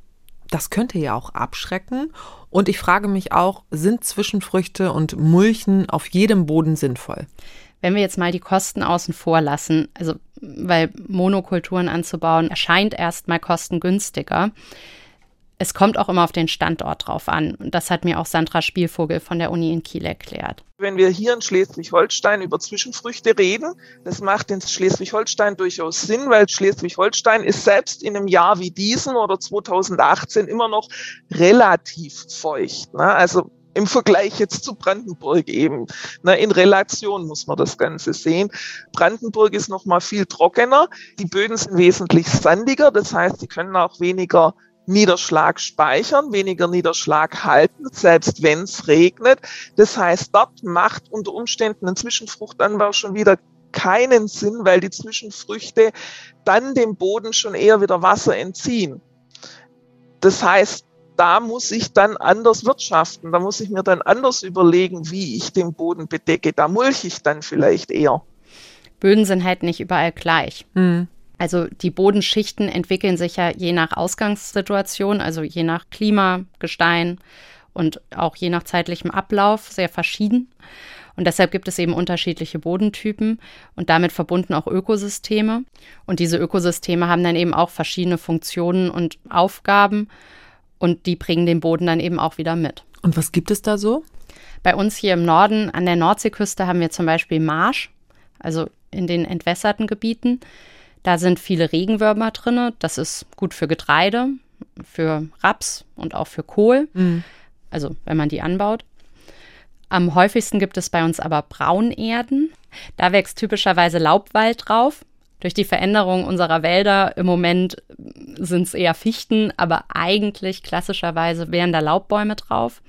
Das könnte ja auch abschrecken. Und ich frage mich auch, sind Zwischenfrüchte und Mulchen auf jedem Boden sinnvoll? Wenn wir jetzt mal die Kosten außen vor lassen, also weil Monokulturen anzubauen erscheint erstmal kostengünstiger. Es kommt auch immer auf den Standort drauf an. Und das hat mir auch Sandra Spielvogel von der Uni in Kiel erklärt. Wenn wir hier in Schleswig-Holstein über Zwischenfrüchte reden, das macht in Schleswig-Holstein durchaus Sinn, weil Schleswig-Holstein ist selbst in einem Jahr wie diesem oder 2018 immer noch relativ feucht. Ne? Also im Vergleich jetzt zu Brandenburg eben. Na, in Relation muss man das Ganze sehen. Brandenburg ist noch mal viel trockener. Die Böden sind wesentlich sandiger. Das heißt, sie können auch weniger Niederschlag speichern, weniger Niederschlag halten, selbst wenn es regnet. Das heißt, dort macht unter Umständen ein Zwischenfruchtanbau schon wieder keinen Sinn, weil die Zwischenfrüchte dann dem Boden schon eher wieder Wasser entziehen. Das heißt, da muss ich dann anders wirtschaften. Da muss ich mir dann anders überlegen, wie ich den Boden bedecke. Da mulche ich dann vielleicht eher. Böden sind halt nicht überall gleich. Mhm. Also die Bodenschichten entwickeln sich ja je nach Ausgangssituation, also je nach Klima, Gestein und auch je nach zeitlichem Ablauf sehr verschieden. Und deshalb gibt es eben unterschiedliche Bodentypen und damit verbunden auch Ökosysteme. Und diese Ökosysteme haben dann eben auch verschiedene Funktionen und Aufgaben und die bringen den Boden dann eben auch wieder mit. Und was gibt es da so? Bei uns hier im Norden an der Nordseeküste haben wir zum Beispiel Marsch, also in den entwässerten Gebieten. Da sind viele Regenwürmer drin. Das ist gut für Getreide, für Raps und auch für Kohl. Mhm. Also wenn man die anbaut. Am häufigsten gibt es bei uns aber Braunerden. Da wächst typischerweise Laubwald drauf. Durch die Veränderung unserer Wälder im Moment sind es eher Fichten, aber eigentlich klassischerweise wären da Laubbäume drauf.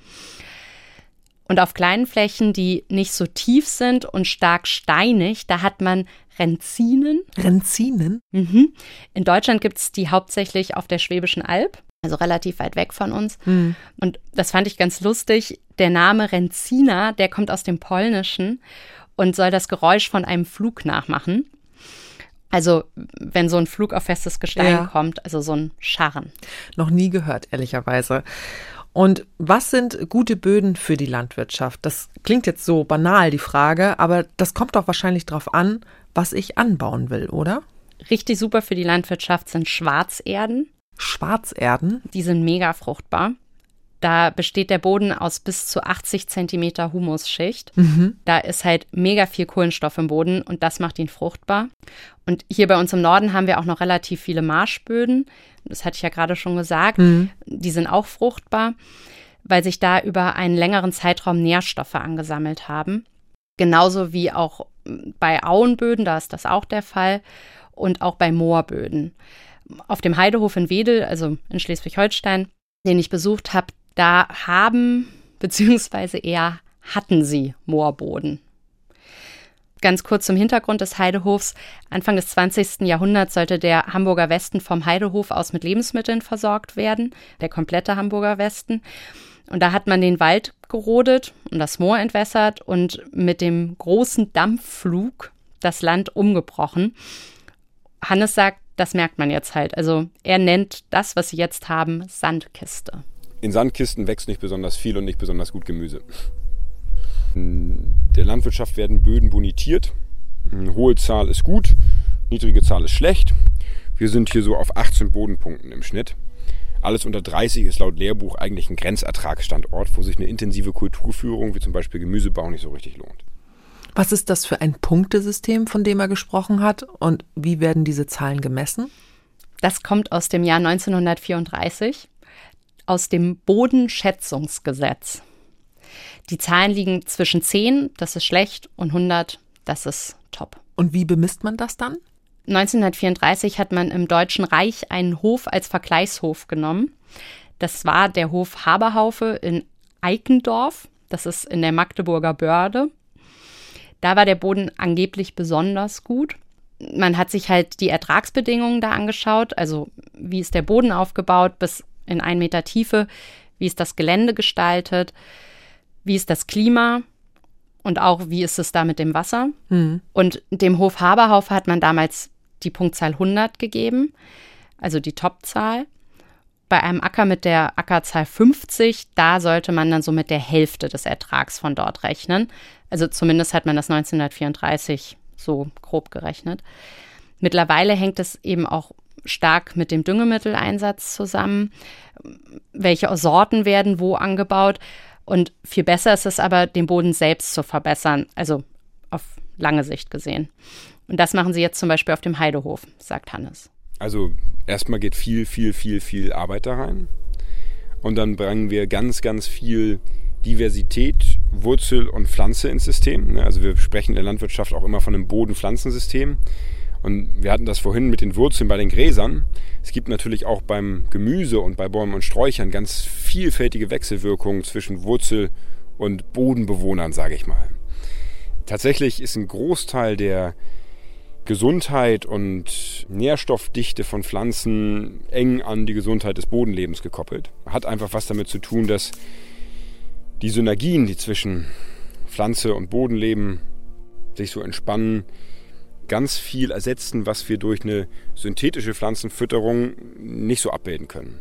Und auf kleinen Flächen, die nicht so tief sind und stark steinig, da hat man Renzinen. Renzinen? Mhm. In Deutschland gibt es die hauptsächlich auf der Schwäbischen Alb, also relativ weit weg von uns. Mhm. Und das fand ich ganz lustig. Der Name Renzina, der kommt aus dem Polnischen und soll das Geräusch von einem Flug nachmachen. Also, wenn so ein Flug auf festes Gestein ja. kommt, also so ein Scharren. Noch nie gehört, ehrlicherweise. Und was sind gute Böden für die Landwirtschaft? Das klingt jetzt so banal, die Frage, aber das kommt doch wahrscheinlich darauf an, was ich anbauen will, oder? Richtig super für die Landwirtschaft sind Schwarzerden. Schwarzerden? Die sind mega fruchtbar. Da besteht der Boden aus bis zu 80 Zentimeter Humusschicht. Mhm. Da ist halt mega viel Kohlenstoff im Boden und das macht ihn fruchtbar. Und hier bei uns im Norden haben wir auch noch relativ viele Marschböden. Das hatte ich ja gerade schon gesagt. Mhm. Die sind auch fruchtbar, weil sich da über einen längeren Zeitraum Nährstoffe angesammelt haben. Genauso wie auch bei Auenböden, da ist das auch der Fall. Und auch bei Moorböden. Auf dem Heidehof in Wedel, also in Schleswig-Holstein, den ich besucht habe, da haben beziehungsweise eher hatten sie Moorboden. Ganz kurz zum Hintergrund des Heidehofs. Anfang des 20. Jahrhunderts sollte der Hamburger Westen vom Heidehof aus mit Lebensmitteln versorgt werden, der komplette Hamburger Westen. Und da hat man den Wald gerodet und das Moor entwässert und mit dem großen Dampfflug das Land umgebrochen. Hannes sagt, das merkt man jetzt halt. Also er nennt das, was sie jetzt haben, Sandkiste. In Sandkisten wächst nicht besonders viel und nicht besonders gut Gemüse. In der Landwirtschaft werden Böden bonitiert. Eine hohe Zahl ist gut, niedrige Zahl ist schlecht. Wir sind hier so auf 18 Bodenpunkten im Schnitt. Alles unter 30 ist laut Lehrbuch eigentlich ein Grenzertragsstandort, wo sich eine intensive Kulturführung wie zum Beispiel Gemüsebau nicht so richtig lohnt. Was ist das für ein Punktesystem, von dem er gesprochen hat und wie werden diese Zahlen gemessen? Das kommt aus dem Jahr 1934, aus dem Bodenschätzungsgesetz. Die Zahlen liegen zwischen 10, das ist schlecht, und 100, das ist top. Und wie bemisst man das dann? 1934 hat man im Deutschen Reich einen Hof als Vergleichshof genommen. Das war der Hof Haberhaufe in Eikendorf. Das ist in der Magdeburger Börde. Da war der Boden angeblich besonders gut. Man hat sich halt die Ertragsbedingungen da angeschaut, also wie ist der Boden aufgebaut bis in einen Meter Tiefe, wie ist das Gelände gestaltet, wie ist das Klima und auch wie ist es da mit dem Wasser. Mhm. Und dem Hof Haberhaufe hat man damals die Punktzahl 100 gegeben, also die Topzahl. Bei einem Acker mit der Ackerzahl 50, da sollte man dann so mit der Hälfte des Ertrags von dort rechnen. Also zumindest hat man das 1934 so grob gerechnet. Mittlerweile hängt es eben auch stark mit dem Düngemitteleinsatz zusammen. Welche Sorten werden wo angebaut? Und viel besser ist es aber, den Boden selbst zu verbessern, also auf lange Sicht gesehen. Und das machen sie jetzt zum Beispiel auf dem Heidehof, sagt Hannes. Also erstmal geht viel, viel, viel, viel Arbeit da rein. Und dann bringen wir ganz, ganz viel Diversität, Wurzel und Pflanze ins System. Ne, also wir sprechen in der Landwirtschaft auch immer von einem Boden-Pflanzensystem. Und wir hatten das vorhin mit den Wurzeln bei den Gräsern. Es gibt natürlich auch beim Gemüse und bei Bäumen und Sträuchern ganz vielfältige Wechselwirkungen zwischen Wurzel- und Bodenbewohnern, sage ich mal. Tatsächlich ist ein Großteil der Gesundheit und Nährstoffdichte von Pflanzen eng an die Gesundheit des Bodenlebens gekoppelt. Hat einfach was damit zu tun, dass die Synergien, die zwischen Pflanze und Bodenleben sich so entspannen, ganz viel ersetzen, was wir durch eine synthetische Pflanzenfütterung nicht so abbilden können.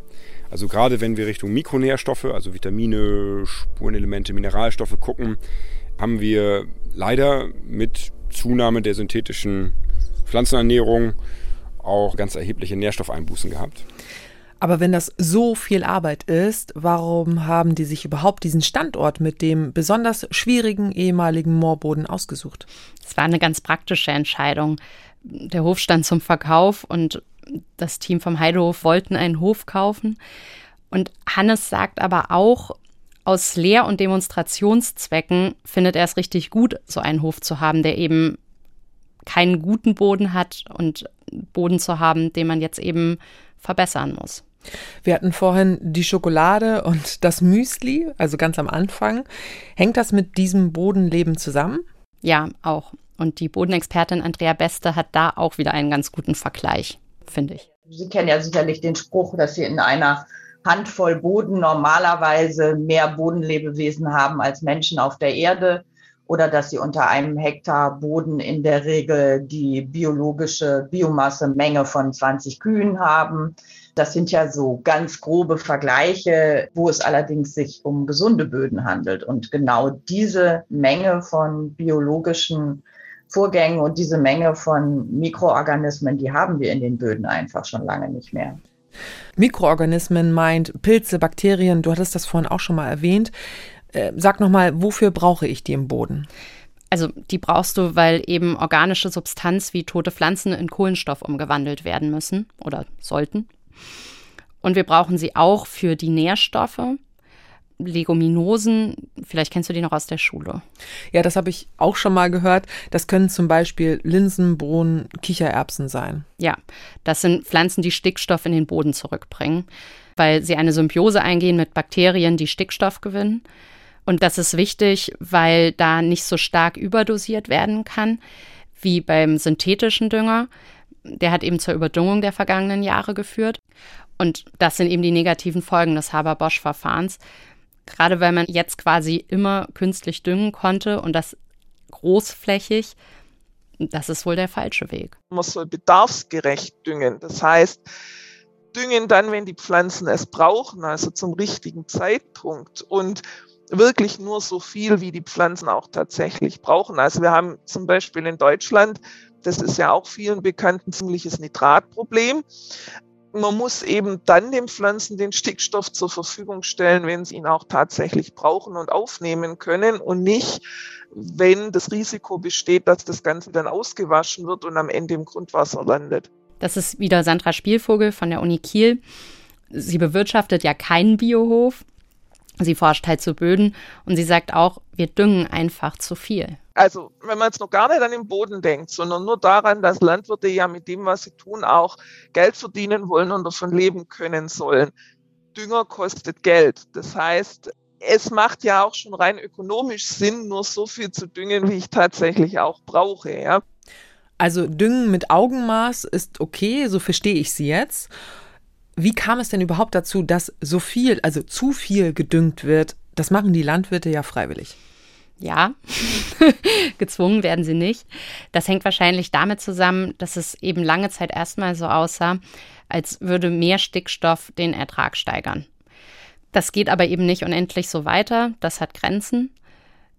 Also gerade wenn wir Richtung Mikronährstoffe, also Vitamine, Spurenelemente, Mineralstoffe gucken, haben wir leider mit Zunahme der synthetischen Pflanzenernährung auch ganz erhebliche Nährstoffeinbußen gehabt. Aber wenn das so viel Arbeit ist, warum haben die sich überhaupt diesen Standort mit dem besonders schwierigen ehemaligen Moorboden ausgesucht? Es war eine ganz praktische Entscheidung. Der Hof stand zum Verkauf und das Team vom Heidehof wollten einen Hof kaufen. Und Hannes sagt aber auch, aus Lehr- und Demonstrationszwecken findet er es richtig gut, so einen Hof zu haben, der eben keinen guten Boden hat und Boden zu haben, den man jetzt eben verbessern muss. Wir hatten vorhin die Schokolade und das Müsli, also ganz am Anfang. Hängt das mit diesem Bodenleben zusammen? Ja, auch. Und die Bodenexpertin Andrea Beste hat da auch wieder einen ganz guten Vergleich, finde ich. Sie kennen ja sicherlich den Spruch, dass Sie in einer Handvoll Boden normalerweise mehr Bodenlebewesen haben als Menschen auf der Erde oder dass sie unter einem Hektar Boden in der Regel die biologische Biomasse-Menge von 20 Kühen haben. Das sind ja so ganz grobe Vergleiche, wo es allerdings sich um gesunde Böden handelt. Und genau diese Menge von biologischen Vorgängen und diese Menge von Mikroorganismen, die haben wir in den Böden einfach schon lange nicht mehr. Mikroorganismen meint Pilze, Bakterien, du hattest das vorhin auch schon mal erwähnt. Äh, sag nochmal, wofür brauche ich die im Boden? Also die brauchst du, weil eben organische Substanz wie tote Pflanzen in Kohlenstoff umgewandelt werden müssen oder sollten. Und wir brauchen sie auch für die Nährstoffe. Leguminosen, vielleicht kennst du die noch aus der Schule. Ja, das habe ich auch schon mal gehört. Das können zum Beispiel Linsen, Bohnen, Kichererbsen sein. Ja, das sind Pflanzen, die Stickstoff in den Boden zurückbringen, weil sie eine Symbiose eingehen mit Bakterien, die Stickstoff gewinnen. Und das ist wichtig, weil da nicht so stark überdosiert werden kann wie beim synthetischen Dünger. Der hat eben zur Überdüngung der vergangenen Jahre geführt. Und das sind eben die negativen Folgen des Haber-Bosch-Verfahrens. Gerade weil man jetzt quasi immer künstlich düngen konnte und das großflächig, das ist wohl der falsche Weg. Man soll bedarfsgerecht düngen. Das heißt, düngen dann, wenn die Pflanzen es brauchen, also zum richtigen Zeitpunkt. Und wirklich nur so viel, wie die Pflanzen auch tatsächlich brauchen. Also wir haben zum Beispiel in Deutschland, das ist ja auch vielen bekannt, ein ziemliches Nitratproblem. Man muss eben dann den Pflanzen den Stickstoff zur Verfügung stellen, wenn sie ihn auch tatsächlich brauchen und aufnehmen können und nicht, wenn das Risiko besteht, dass das Ganze dann ausgewaschen wird und am Ende im Grundwasser landet. Das ist wieder Sandra Spielvogel von der Uni Kiel. Sie bewirtschaftet ja keinen Biohof. Sie forscht halt zu Böden und sie sagt auch, wir düngen einfach zu viel. Also, wenn man jetzt noch gar nicht an den Boden denkt, sondern nur daran, dass Landwirte ja mit dem, was sie tun, auch Geld verdienen wollen und davon leben können sollen. Dünger kostet Geld. Das heißt, es macht ja auch schon rein ökonomisch Sinn, nur so viel zu düngen, wie ich tatsächlich auch brauche. Ja? Also Düngen mit Augenmaß ist okay, so verstehe ich sie jetzt. Wie kam es denn überhaupt dazu, dass so viel, also zu viel gedüngt wird? Das machen die Landwirte ja freiwillig. Ja, gezwungen werden sie nicht. Das hängt wahrscheinlich damit zusammen, dass es eben lange Zeit erstmal so aussah, als würde mehr Stickstoff den Ertrag steigern. Das geht aber eben nicht unendlich so weiter, das hat Grenzen.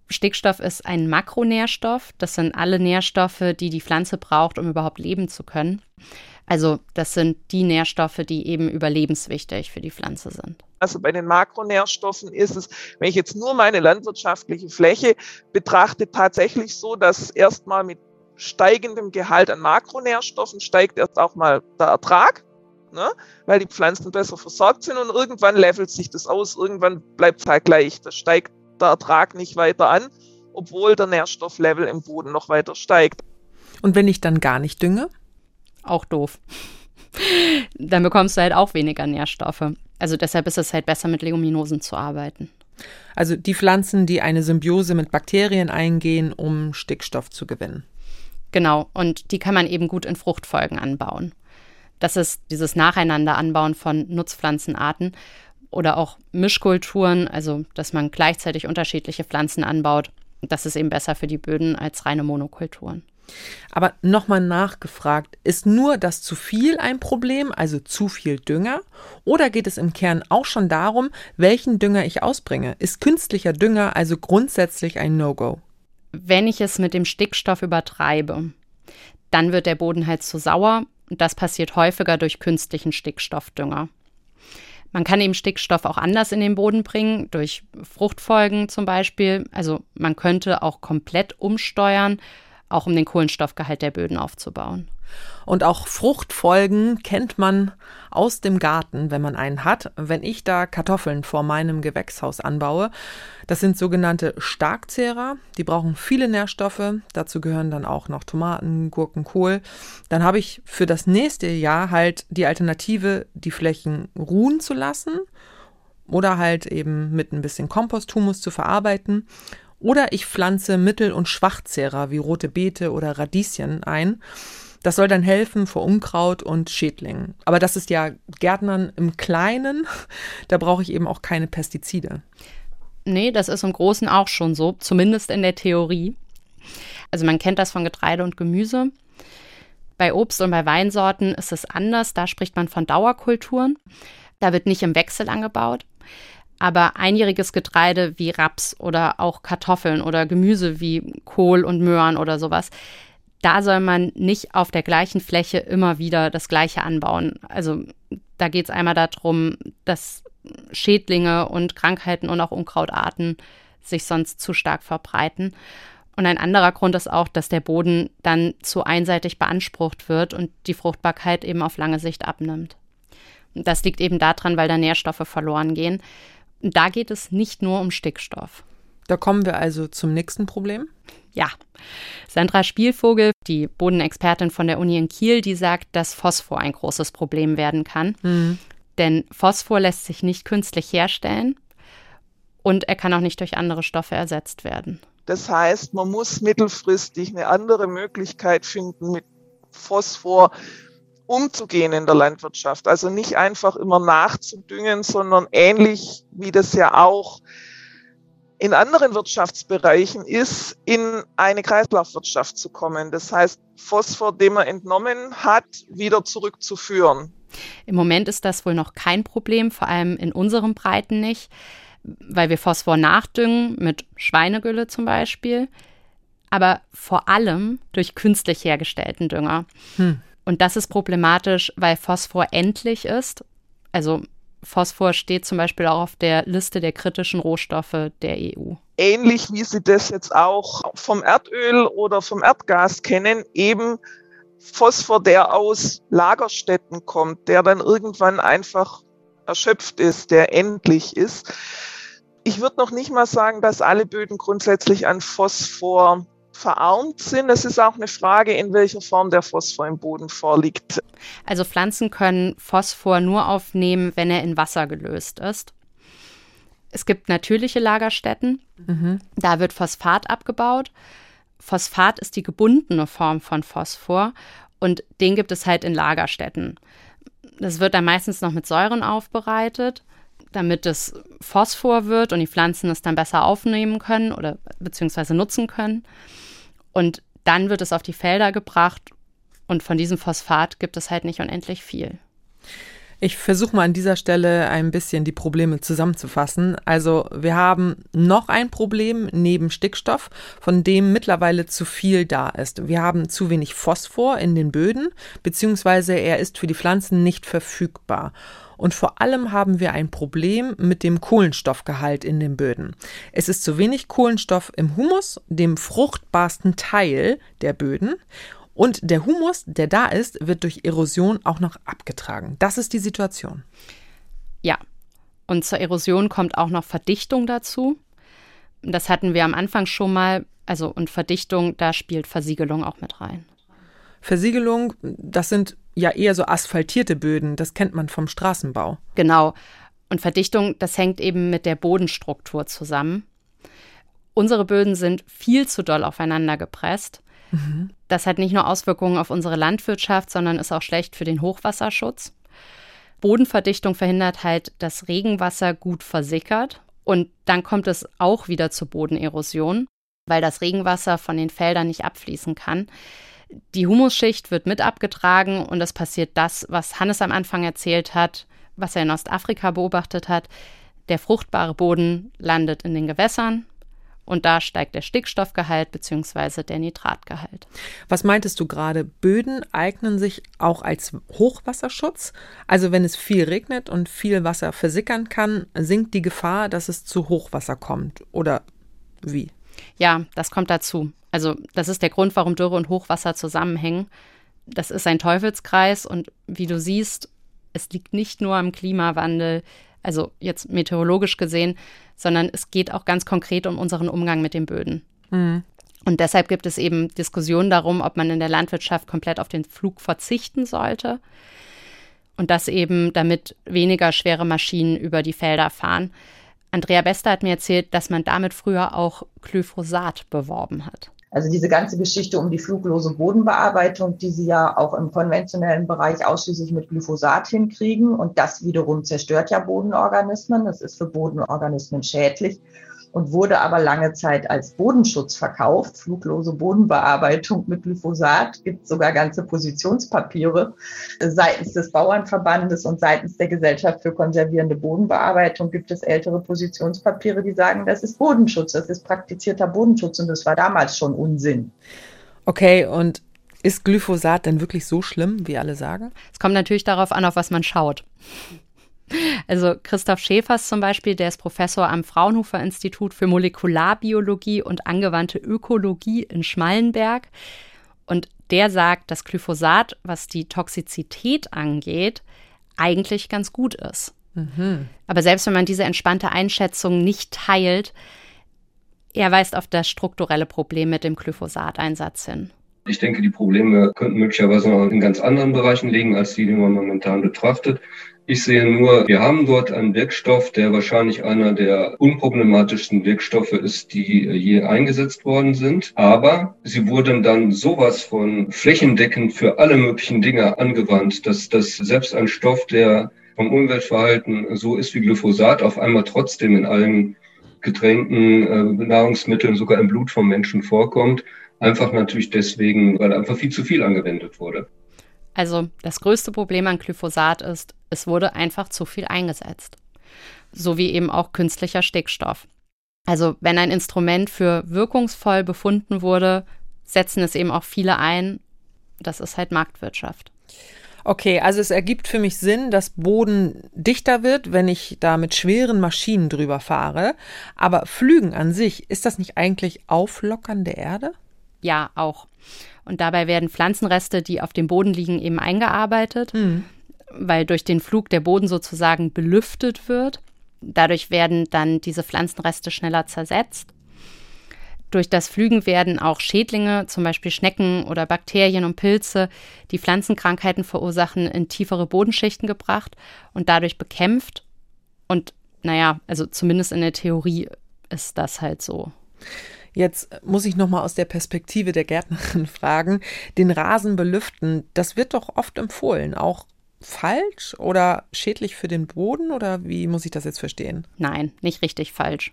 Stickstoff ist ein Makronährstoff, das sind alle Nährstoffe, die die Pflanze braucht, um überhaupt leben zu können. Also das sind die Nährstoffe, die eben überlebenswichtig für die Pflanze sind. Also bei den Makronährstoffen ist es, wenn ich jetzt nur meine landwirtschaftliche Fläche betrachte, tatsächlich so, dass erstmal mit steigendem Gehalt an Makronährstoffen steigt erst auch mal der Ertrag ne? weil die Pflanzen besser versorgt sind und irgendwann levelt sich das aus, irgendwann bleibt es halt gleich. Da steigt der Ertrag nicht weiter an, obwohl der Nährstofflevel im Boden noch weiter steigt. Und wenn ich dann gar nicht dünge? Auch doof. dann bekommst du halt auch weniger Nährstoffe. Also deshalb ist es halt besser, mit Leguminosen zu arbeiten. Also die Pflanzen, die eine Symbiose mit Bakterien eingehen, um Stickstoff zu gewinnen. Genau, und die kann man eben gut in Fruchtfolgen anbauen. Das ist dieses Nacheinanderanbauen von Nutzpflanzenarten oder auch Mischkulturen, also dass man gleichzeitig unterschiedliche Pflanzen anbaut. Das ist eben besser für die Böden als reine Monokulturen. Aber nochmal nachgefragt, ist nur das zu viel ein Problem, also zu viel Dünger? Oder geht es im Kern auch schon darum, welchen Dünger ich ausbringe? Ist künstlicher Dünger also grundsätzlich ein No-Go? Wenn ich es mit dem Stickstoff übertreibe, dann wird der Boden halt zu sauer und das passiert häufiger durch künstlichen Stickstoffdünger. Man kann eben Stickstoff auch anders in den Boden bringen, durch Fruchtfolgen zum Beispiel. Also man könnte auch komplett umsteuern, auch um den Kohlenstoffgehalt der Böden aufzubauen. Und auch Fruchtfolgen kennt man aus dem Garten, wenn man einen hat. Wenn ich da Kartoffeln vor meinem Gewächshaus anbaue, das sind sogenannte Starkzehrer. Die brauchen viele Nährstoffe. Dazu gehören dann auch noch Tomaten, Gurken, Kohl. Dann habe ich für das nächste Jahr halt die Alternative, die Flächen ruhen zu lassen oder halt eben mit ein bisschen Komposthumus zu verarbeiten. Oder ich pflanze Mittel- und Schwachzehrer wie rote Beete oder Radieschen ein. Das soll dann helfen vor Unkraut und Schädlingen. Aber das ist ja Gärtnern im Kleinen. Da brauche ich eben auch keine Pestizide. Nee, das ist im Großen auch schon so, zumindest in der Theorie. Also man kennt das von Getreide und Gemüse. Bei Obst und bei Weinsorten ist es anders. Da spricht man von Dauerkulturen. Da wird nicht im Wechsel angebaut. Aber einjähriges Getreide wie Raps oder auch Kartoffeln oder Gemüse wie Kohl und Möhren oder sowas, da soll man nicht auf der gleichen Fläche immer wieder das Gleiche anbauen. Also da geht es einmal darum, dass Schädlinge und Krankheiten und auch Unkrautarten sich sonst zu stark verbreiten. Und ein anderer Grund ist auch, dass der Boden dann zu einseitig beansprucht wird und die Fruchtbarkeit eben auf lange Sicht abnimmt. Das liegt eben daran, weil da Nährstoffe verloren gehen. Da geht es nicht nur um Stickstoff. Da kommen wir also zum nächsten Problem. Ja. Sandra Spielvogel, die Bodenexpertin von der Uni in Kiel, die sagt, dass Phosphor ein großes Problem werden kann. Mhm. Denn Phosphor lässt sich nicht künstlich herstellen und er kann auch nicht durch andere Stoffe ersetzt werden. Das heißt, man muss mittelfristig eine andere Möglichkeit finden, mit Phosphor umzugehen in der Landwirtschaft. Also nicht einfach immer nachzudüngen, sondern ähnlich wie das ja auch in anderen Wirtschaftsbereichen ist, in eine Kreislaufwirtschaft zu kommen. Das heißt, Phosphor, den man entnommen hat, wieder zurückzuführen. Im Moment ist das wohl noch kein Problem, vor allem in unseren Breiten nicht, weil wir Phosphor nachdüngen, mit Schweinegülle zum Beispiel, aber vor allem durch künstlich hergestellten Dünger. Hm. Und das ist problematisch, weil Phosphor endlich ist. Also Phosphor steht zum Beispiel auch auf der Liste der kritischen Rohstoffe der EU. Ähnlich wie Sie das jetzt auch vom Erdöl oder vom Erdgas kennen, eben Phosphor, der aus Lagerstätten kommt, der dann irgendwann einfach erschöpft ist, der endlich ist. Ich würde noch nicht mal sagen, dass alle Böden grundsätzlich an Phosphor verarmt sind. Es ist auch eine Frage, in welcher Form der Phosphor im Boden vorliegt. Also Pflanzen können Phosphor nur aufnehmen, wenn er in Wasser gelöst ist. Es gibt natürliche Lagerstätten. Mhm. Da wird Phosphat abgebaut. Phosphat ist die gebundene Form von Phosphor und den gibt es halt in Lagerstätten. Das wird dann meistens noch mit Säuren aufbereitet, damit es Phosphor wird und die Pflanzen es dann besser aufnehmen können oder beziehungsweise nutzen können. Und dann wird es auf die Felder gebracht und von diesem Phosphat gibt es halt nicht unendlich viel. Ich versuche mal an dieser Stelle ein bisschen die Probleme zusammenzufassen. Also wir haben noch ein Problem neben Stickstoff, von dem mittlerweile zu viel da ist. Wir haben zu wenig Phosphor in den Böden, beziehungsweise er ist für die Pflanzen nicht verfügbar. Und vor allem haben wir ein Problem mit dem Kohlenstoffgehalt in den Böden. Es ist zu wenig Kohlenstoff im Humus, dem fruchtbarsten Teil der Böden. Und der Humus, der da ist, wird durch Erosion auch noch abgetragen. Das ist die Situation. Ja. Und zur Erosion kommt auch noch Verdichtung dazu. Das hatten wir am Anfang schon mal. Also, und Verdichtung, da spielt Versiegelung auch mit rein. Versiegelung, das sind ja eher so asphaltierte Böden. Das kennt man vom Straßenbau. Genau. Und Verdichtung, das hängt eben mit der Bodenstruktur zusammen. Unsere Böden sind viel zu doll aufeinander gepresst. Das hat nicht nur Auswirkungen auf unsere Landwirtschaft, sondern ist auch schlecht für den Hochwasserschutz. Bodenverdichtung verhindert halt, dass Regenwasser gut versickert. Und dann kommt es auch wieder zur Bodenerosion, weil das Regenwasser von den Feldern nicht abfließen kann. Die Humusschicht wird mit abgetragen und es passiert das, was Hannes am Anfang erzählt hat, was er in Ostafrika beobachtet hat. Der fruchtbare Boden landet in den Gewässern und da steigt der Stickstoffgehalt bzw. der Nitratgehalt. Was meintest du gerade? Böden eignen sich auch als Hochwasserschutz. Also wenn es viel regnet und viel Wasser versickern kann, sinkt die Gefahr, dass es zu Hochwasser kommt. Oder wie? Ja, das kommt dazu. Also das ist der Grund, warum Dürre und Hochwasser zusammenhängen. Das ist ein Teufelskreis und wie du siehst, es liegt nicht nur am Klimawandel, also jetzt meteorologisch gesehen, sondern es geht auch ganz konkret um unseren Umgang mit den Böden. Mhm. Und deshalb gibt es eben Diskussionen darum, ob man in der Landwirtschaft komplett auf den Flug verzichten sollte. Und das eben, damit weniger schwere Maschinen über die Felder fahren. Andrea Bester hat mir erzählt, dass man damit früher auch Glyphosat beworben hat. Also diese ganze Geschichte um die fluglose Bodenbearbeitung, die sie ja auch im konventionellen Bereich ausschließlich mit Glyphosat hinkriegen. Und das wiederum zerstört ja Bodenorganismen. Das ist für Bodenorganismen schädlich und wurde aber lange Zeit als Bodenschutz verkauft. Fluglose Bodenbearbeitung mit Glyphosat gibt sogar ganze Positionspapiere seitens des Bauernverbandes und seitens der Gesellschaft für konservierende Bodenbearbeitung gibt es ältere Positionspapiere, die sagen, das ist Bodenschutz, das ist praktizierter Bodenschutz und das war damals schon Unsinn. Okay, und ist Glyphosat denn wirklich so schlimm, wie alle sagen? Es kommt natürlich darauf an, auf was man schaut. Also Christoph Schäfers zum Beispiel, der ist Professor am Fraunhofer Institut für Molekularbiologie und angewandte Ökologie in Schmallenberg. Und der sagt, dass Glyphosat, was die Toxizität angeht, eigentlich ganz gut ist. Mhm. Aber selbst wenn man diese entspannte Einschätzung nicht teilt, er weist auf das strukturelle Problem mit dem Glyphosateinsatz hin. Ich denke, die Probleme könnten möglicherweise noch in ganz anderen Bereichen liegen, als die, die man momentan betrachtet. Ich sehe nur, wir haben dort einen Wirkstoff, der wahrscheinlich einer der unproblematischsten Wirkstoffe ist, die je eingesetzt worden sind. Aber sie wurden dann sowas von flächendeckend für alle möglichen Dinge angewandt, dass das selbst ein Stoff, der vom Umweltverhalten so ist wie Glyphosat, auf einmal trotzdem in allen Getränken, äh, Nahrungsmitteln, sogar im Blut vom Menschen vorkommt. Einfach natürlich deswegen, weil einfach viel zu viel angewendet wurde. Also das größte Problem an Glyphosat ist, es wurde einfach zu viel eingesetzt. So wie eben auch künstlicher Stickstoff. Also wenn ein Instrument für wirkungsvoll befunden wurde, setzen es eben auch viele ein. Das ist halt Marktwirtschaft. Okay, also es ergibt für mich Sinn, dass Boden dichter wird, wenn ich da mit schweren Maschinen drüber fahre. Aber Flügen an sich, ist das nicht eigentlich Auflockern der Erde? Ja, auch. Und dabei werden Pflanzenreste, die auf dem Boden liegen, eben eingearbeitet, mhm. weil durch den Flug der Boden sozusagen belüftet wird. Dadurch werden dann diese Pflanzenreste schneller zersetzt. Durch das Flügen werden auch Schädlinge, zum Beispiel Schnecken oder Bakterien und Pilze, die Pflanzenkrankheiten verursachen, in tiefere Bodenschichten gebracht und dadurch bekämpft. Und naja, also zumindest in der Theorie ist das halt so. Jetzt muss ich noch mal aus der Perspektive der Gärtnerin fragen, den Rasen belüften, das wird doch oft empfohlen, auch falsch oder schädlich für den Boden oder wie muss ich das jetzt verstehen? Nein, nicht richtig falsch.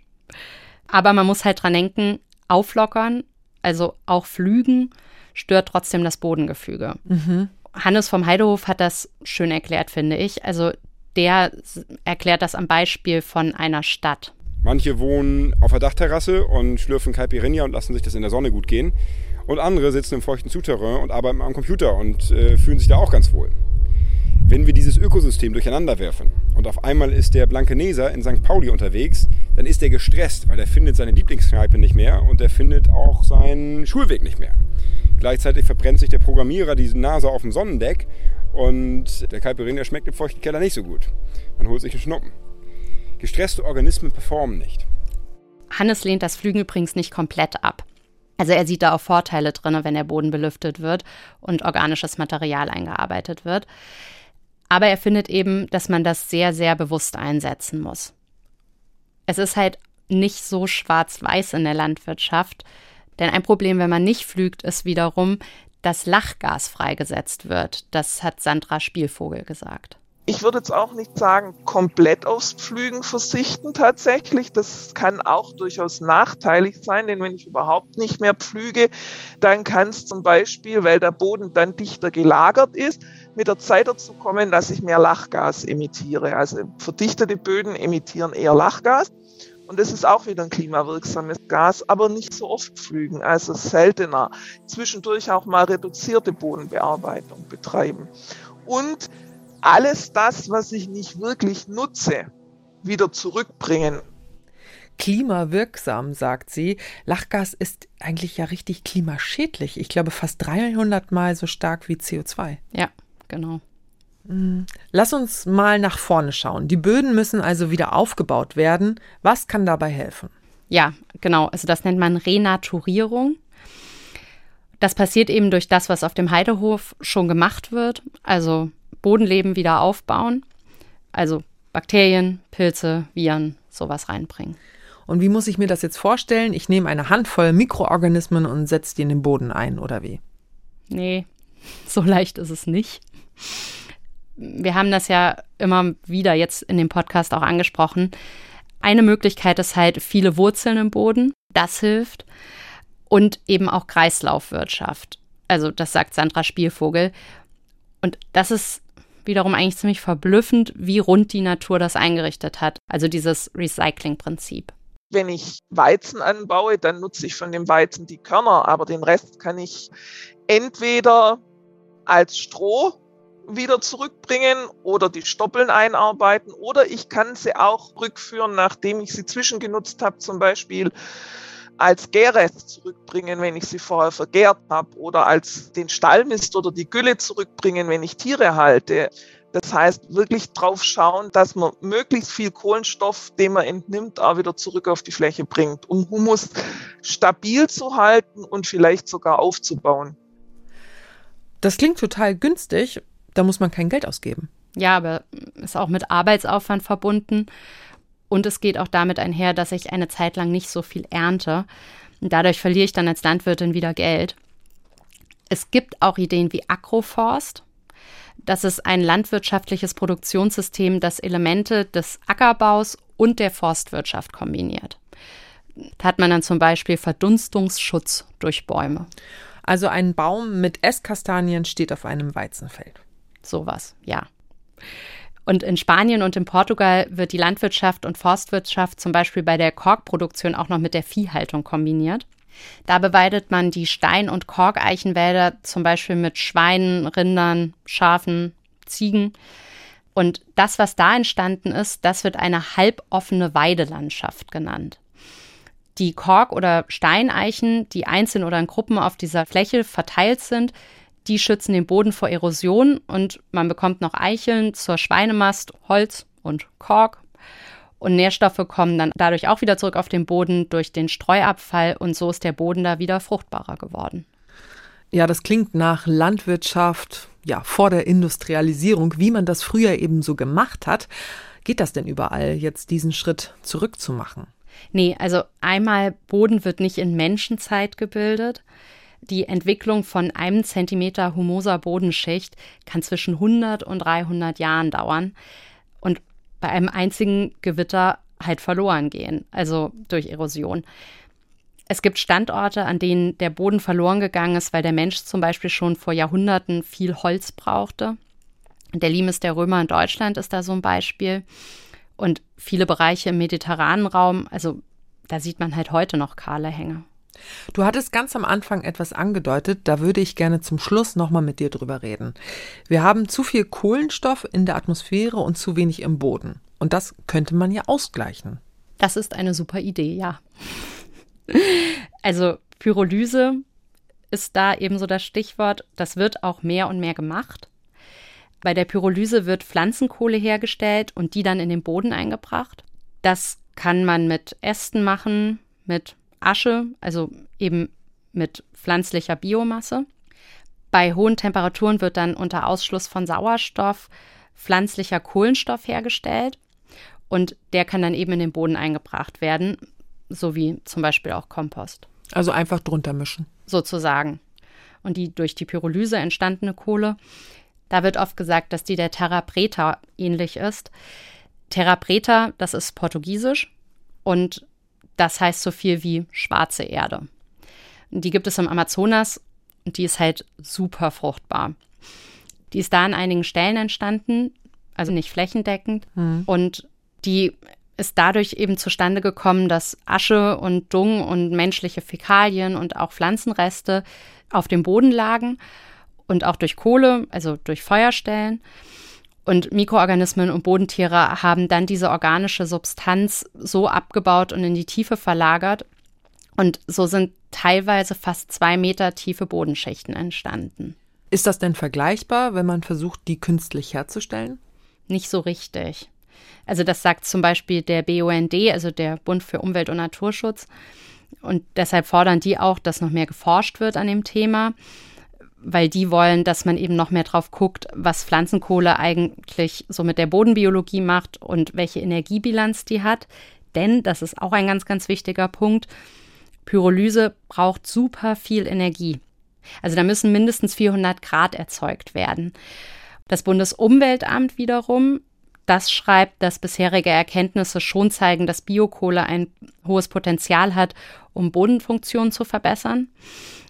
Aber man muss halt dran denken, auflockern, also auch Flügen, stört trotzdem das Bodengefüge. Mhm. Hannes vom Heidehof hat das schön erklärt, finde ich. Also der erklärt das am Beispiel von einer Stadt. Manche wohnen auf der Dachterrasse und schlürfen Caipirinha und lassen sich das in der Sonne gut gehen. Und andere sitzen im feuchten Souterrain und arbeiten am Computer und äh, fühlen sich da auch ganz wohl. Wenn wir dieses Ökosystem durcheinander werfen und auf einmal ist der Blankeneser in St. Pauli unterwegs, dann ist er gestresst, weil er findet seine Lieblingskneipe nicht mehr und er findet auch seinen Schulweg nicht mehr. Gleichzeitig verbrennt sich der Programmierer die Nase auf dem Sonnendeck und der Caipirinha schmeckt im feuchten Keller nicht so gut. Man holt sich einen Schnuppen. Gestresste Organismen performen nicht. Hannes lehnt das Flügen übrigens nicht komplett ab. Also er sieht da auch Vorteile drin, wenn der Boden belüftet wird und organisches Material eingearbeitet wird. Aber er findet eben, dass man das sehr, sehr bewusst einsetzen muss. Es ist halt nicht so schwarz-weiß in der Landwirtschaft. Denn ein Problem, wenn man nicht flügt, ist wiederum, dass Lachgas freigesetzt wird. Das hat Sandra Spielvogel gesagt. Ich würde jetzt auch nicht sagen, komplett aufs Pflügen verzichten tatsächlich. Das kann auch durchaus nachteilig sein, denn wenn ich überhaupt nicht mehr pflüge, dann kann es zum Beispiel, weil der Boden dann dichter gelagert ist, mit der Zeit dazu kommen, dass ich mehr Lachgas emittiere. Also verdichtete Böden emittieren eher Lachgas. Und das ist auch wieder ein klimawirksames Gas, aber nicht so oft pflügen, also seltener. Zwischendurch auch mal reduzierte Bodenbearbeitung betreiben. Und alles das, was ich nicht wirklich nutze, wieder zurückbringen. Klimawirksam, sagt sie. Lachgas ist eigentlich ja richtig klimaschädlich. Ich glaube fast 300 Mal so stark wie CO2. Ja, genau. Hm. Lass uns mal nach vorne schauen. Die Böden müssen also wieder aufgebaut werden. Was kann dabei helfen? Ja, genau. Also das nennt man Renaturierung. Das passiert eben durch das, was auf dem Heidehof schon gemacht wird. Also Bodenleben wieder aufbauen. Also Bakterien, Pilze, Viren, sowas reinbringen. Und wie muss ich mir das jetzt vorstellen? Ich nehme eine Handvoll Mikroorganismen und setze die in den Boden ein, oder wie? Nee, so leicht ist es nicht. Wir haben das ja immer wieder jetzt in dem Podcast auch angesprochen. Eine Möglichkeit ist halt viele Wurzeln im Boden. Das hilft. Und eben auch Kreislaufwirtschaft. Also das sagt Sandra Spielvogel. Und das ist wiederum eigentlich ziemlich verblüffend, wie rund die Natur das eingerichtet hat. Also dieses Recycling-Prinzip. Wenn ich Weizen anbaue, dann nutze ich von dem Weizen die Körner, aber den Rest kann ich entweder als Stroh wieder zurückbringen oder die Stoppeln einarbeiten oder ich kann sie auch rückführen, nachdem ich sie zwischengenutzt habe, zum Beispiel als Gärrest zurückbringen, wenn ich sie vorher vergärt habe, oder als den Stallmist oder die Gülle zurückbringen, wenn ich Tiere halte. Das heißt, wirklich drauf schauen, dass man möglichst viel Kohlenstoff, den man entnimmt, auch wieder zurück auf die Fläche bringt, um Humus stabil zu halten und vielleicht sogar aufzubauen. Das klingt total günstig. Da muss man kein Geld ausgeben. Ja, aber ist auch mit Arbeitsaufwand verbunden. Und es geht auch damit einher, dass ich eine Zeit lang nicht so viel ernte. Und dadurch verliere ich dann als Landwirtin wieder Geld. Es gibt auch Ideen wie Agroforst. Das ist ein landwirtschaftliches Produktionssystem, das Elemente des Ackerbaus und der Forstwirtschaft kombiniert. Da hat man dann zum Beispiel Verdunstungsschutz durch Bäume. Also ein Baum mit Esskastanien steht auf einem Weizenfeld. Sowas, ja. Und in Spanien und in Portugal wird die Landwirtschaft und Forstwirtschaft zum Beispiel bei der Korkproduktion auch noch mit der Viehhaltung kombiniert. Da beweidet man die Stein- und Korkeichenwälder zum Beispiel mit Schweinen, Rindern, Schafen, Ziegen. Und das, was da entstanden ist, das wird eine halboffene Weidelandschaft genannt. Die Kork- oder Steineichen, die einzeln oder in Gruppen auf dieser Fläche verteilt sind, die schützen den Boden vor Erosion und man bekommt noch Eicheln zur Schweinemast, Holz und Kork. Und Nährstoffe kommen dann dadurch auch wieder zurück auf den Boden durch den Streuabfall und so ist der Boden da wieder fruchtbarer geworden. Ja, das klingt nach Landwirtschaft, ja, vor der Industrialisierung, wie man das früher eben so gemacht hat. Geht das denn überall, jetzt diesen Schritt zurückzumachen? Nee, also einmal Boden wird nicht in Menschenzeit gebildet. Die Entwicklung von einem Zentimeter humoser Bodenschicht kann zwischen 100 und 300 Jahren dauern und bei einem einzigen Gewitter halt verloren gehen, also durch Erosion. Es gibt Standorte, an denen der Boden verloren gegangen ist, weil der Mensch zum Beispiel schon vor Jahrhunderten viel Holz brauchte. Der Limes der Römer in Deutschland ist da so ein Beispiel. Und viele Bereiche im mediterranen Raum, also da sieht man halt heute noch kahle Hänge. Du hattest ganz am Anfang etwas angedeutet, da würde ich gerne zum Schluss nochmal mit dir drüber reden. Wir haben zu viel Kohlenstoff in der Atmosphäre und zu wenig im Boden. Und das könnte man ja ausgleichen. Das ist eine super Idee, ja. Also Pyrolyse ist da ebenso das Stichwort. Das wird auch mehr und mehr gemacht. Bei der Pyrolyse wird Pflanzenkohle hergestellt und die dann in den Boden eingebracht. Das kann man mit Ästen machen, mit Asche, also eben mit pflanzlicher Biomasse. Bei hohen Temperaturen wird dann unter Ausschluss von Sauerstoff pflanzlicher Kohlenstoff hergestellt und der kann dann eben in den Boden eingebracht werden, sowie zum Beispiel auch Kompost. Also einfach drunter mischen. Sozusagen. Und die durch die Pyrolyse entstandene Kohle da wird oft gesagt, dass die der Terra Preta ähnlich ist. Terra Preta, das ist portugiesisch und das heißt so viel wie schwarze Erde. Die gibt es im Amazonas und die ist halt super fruchtbar. Die ist da an einigen Stellen entstanden, also nicht flächendeckend. Mhm. Und die ist dadurch eben zustande gekommen, dass Asche und Dung und menschliche Fäkalien und auch Pflanzenreste auf dem Boden lagen und auch durch Kohle, also durch Feuerstellen. Und Mikroorganismen und Bodentiere haben dann diese organische Substanz so abgebaut und in die Tiefe verlagert. Und so sind teilweise fast zwei Meter tiefe Bodenschichten entstanden. Ist das denn vergleichbar, wenn man versucht, die künstlich herzustellen? Nicht so richtig. Also das sagt zum Beispiel der BUND, also der Bund für Umwelt und Naturschutz. Und deshalb fordern die auch, dass noch mehr geforscht wird an dem Thema weil die wollen, dass man eben noch mehr drauf guckt, was Pflanzenkohle eigentlich so mit der Bodenbiologie macht und welche Energiebilanz die hat. Denn, das ist auch ein ganz, ganz wichtiger Punkt, Pyrolyse braucht super viel Energie. Also da müssen mindestens 400 Grad erzeugt werden. Das Bundesumweltamt wiederum, das schreibt, dass bisherige Erkenntnisse schon zeigen, dass Biokohle ein hohes Potenzial hat, um Bodenfunktionen zu verbessern.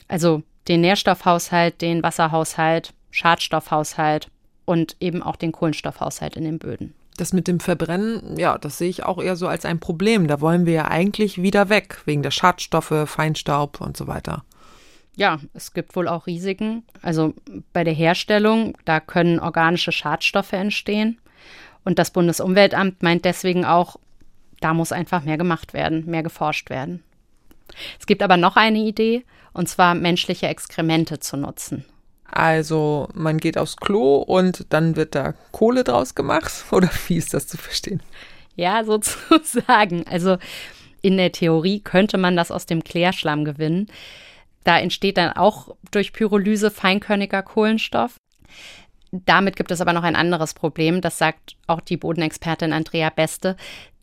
Also den Nährstoffhaushalt, den Wasserhaushalt, Schadstoffhaushalt und eben auch den Kohlenstoffhaushalt in den Böden. Das mit dem Verbrennen, ja, das sehe ich auch eher so als ein Problem. Da wollen wir ja eigentlich wieder weg, wegen der Schadstoffe, Feinstaub und so weiter. Ja, es gibt wohl auch Risiken. Also bei der Herstellung, da können organische Schadstoffe entstehen. Und das Bundesumweltamt meint deswegen auch, da muss einfach mehr gemacht werden, mehr geforscht werden. Es gibt aber noch eine Idee, und zwar menschliche Exkremente zu nutzen. Also man geht aufs Klo und dann wird da Kohle draus gemacht? Oder wie ist das zu verstehen? Ja, sozusagen. Also in der Theorie könnte man das aus dem Klärschlamm gewinnen. Da entsteht dann auch durch Pyrolyse feinkörniger Kohlenstoff. Damit gibt es aber noch ein anderes Problem, das sagt auch die Bodenexpertin Andrea Beste.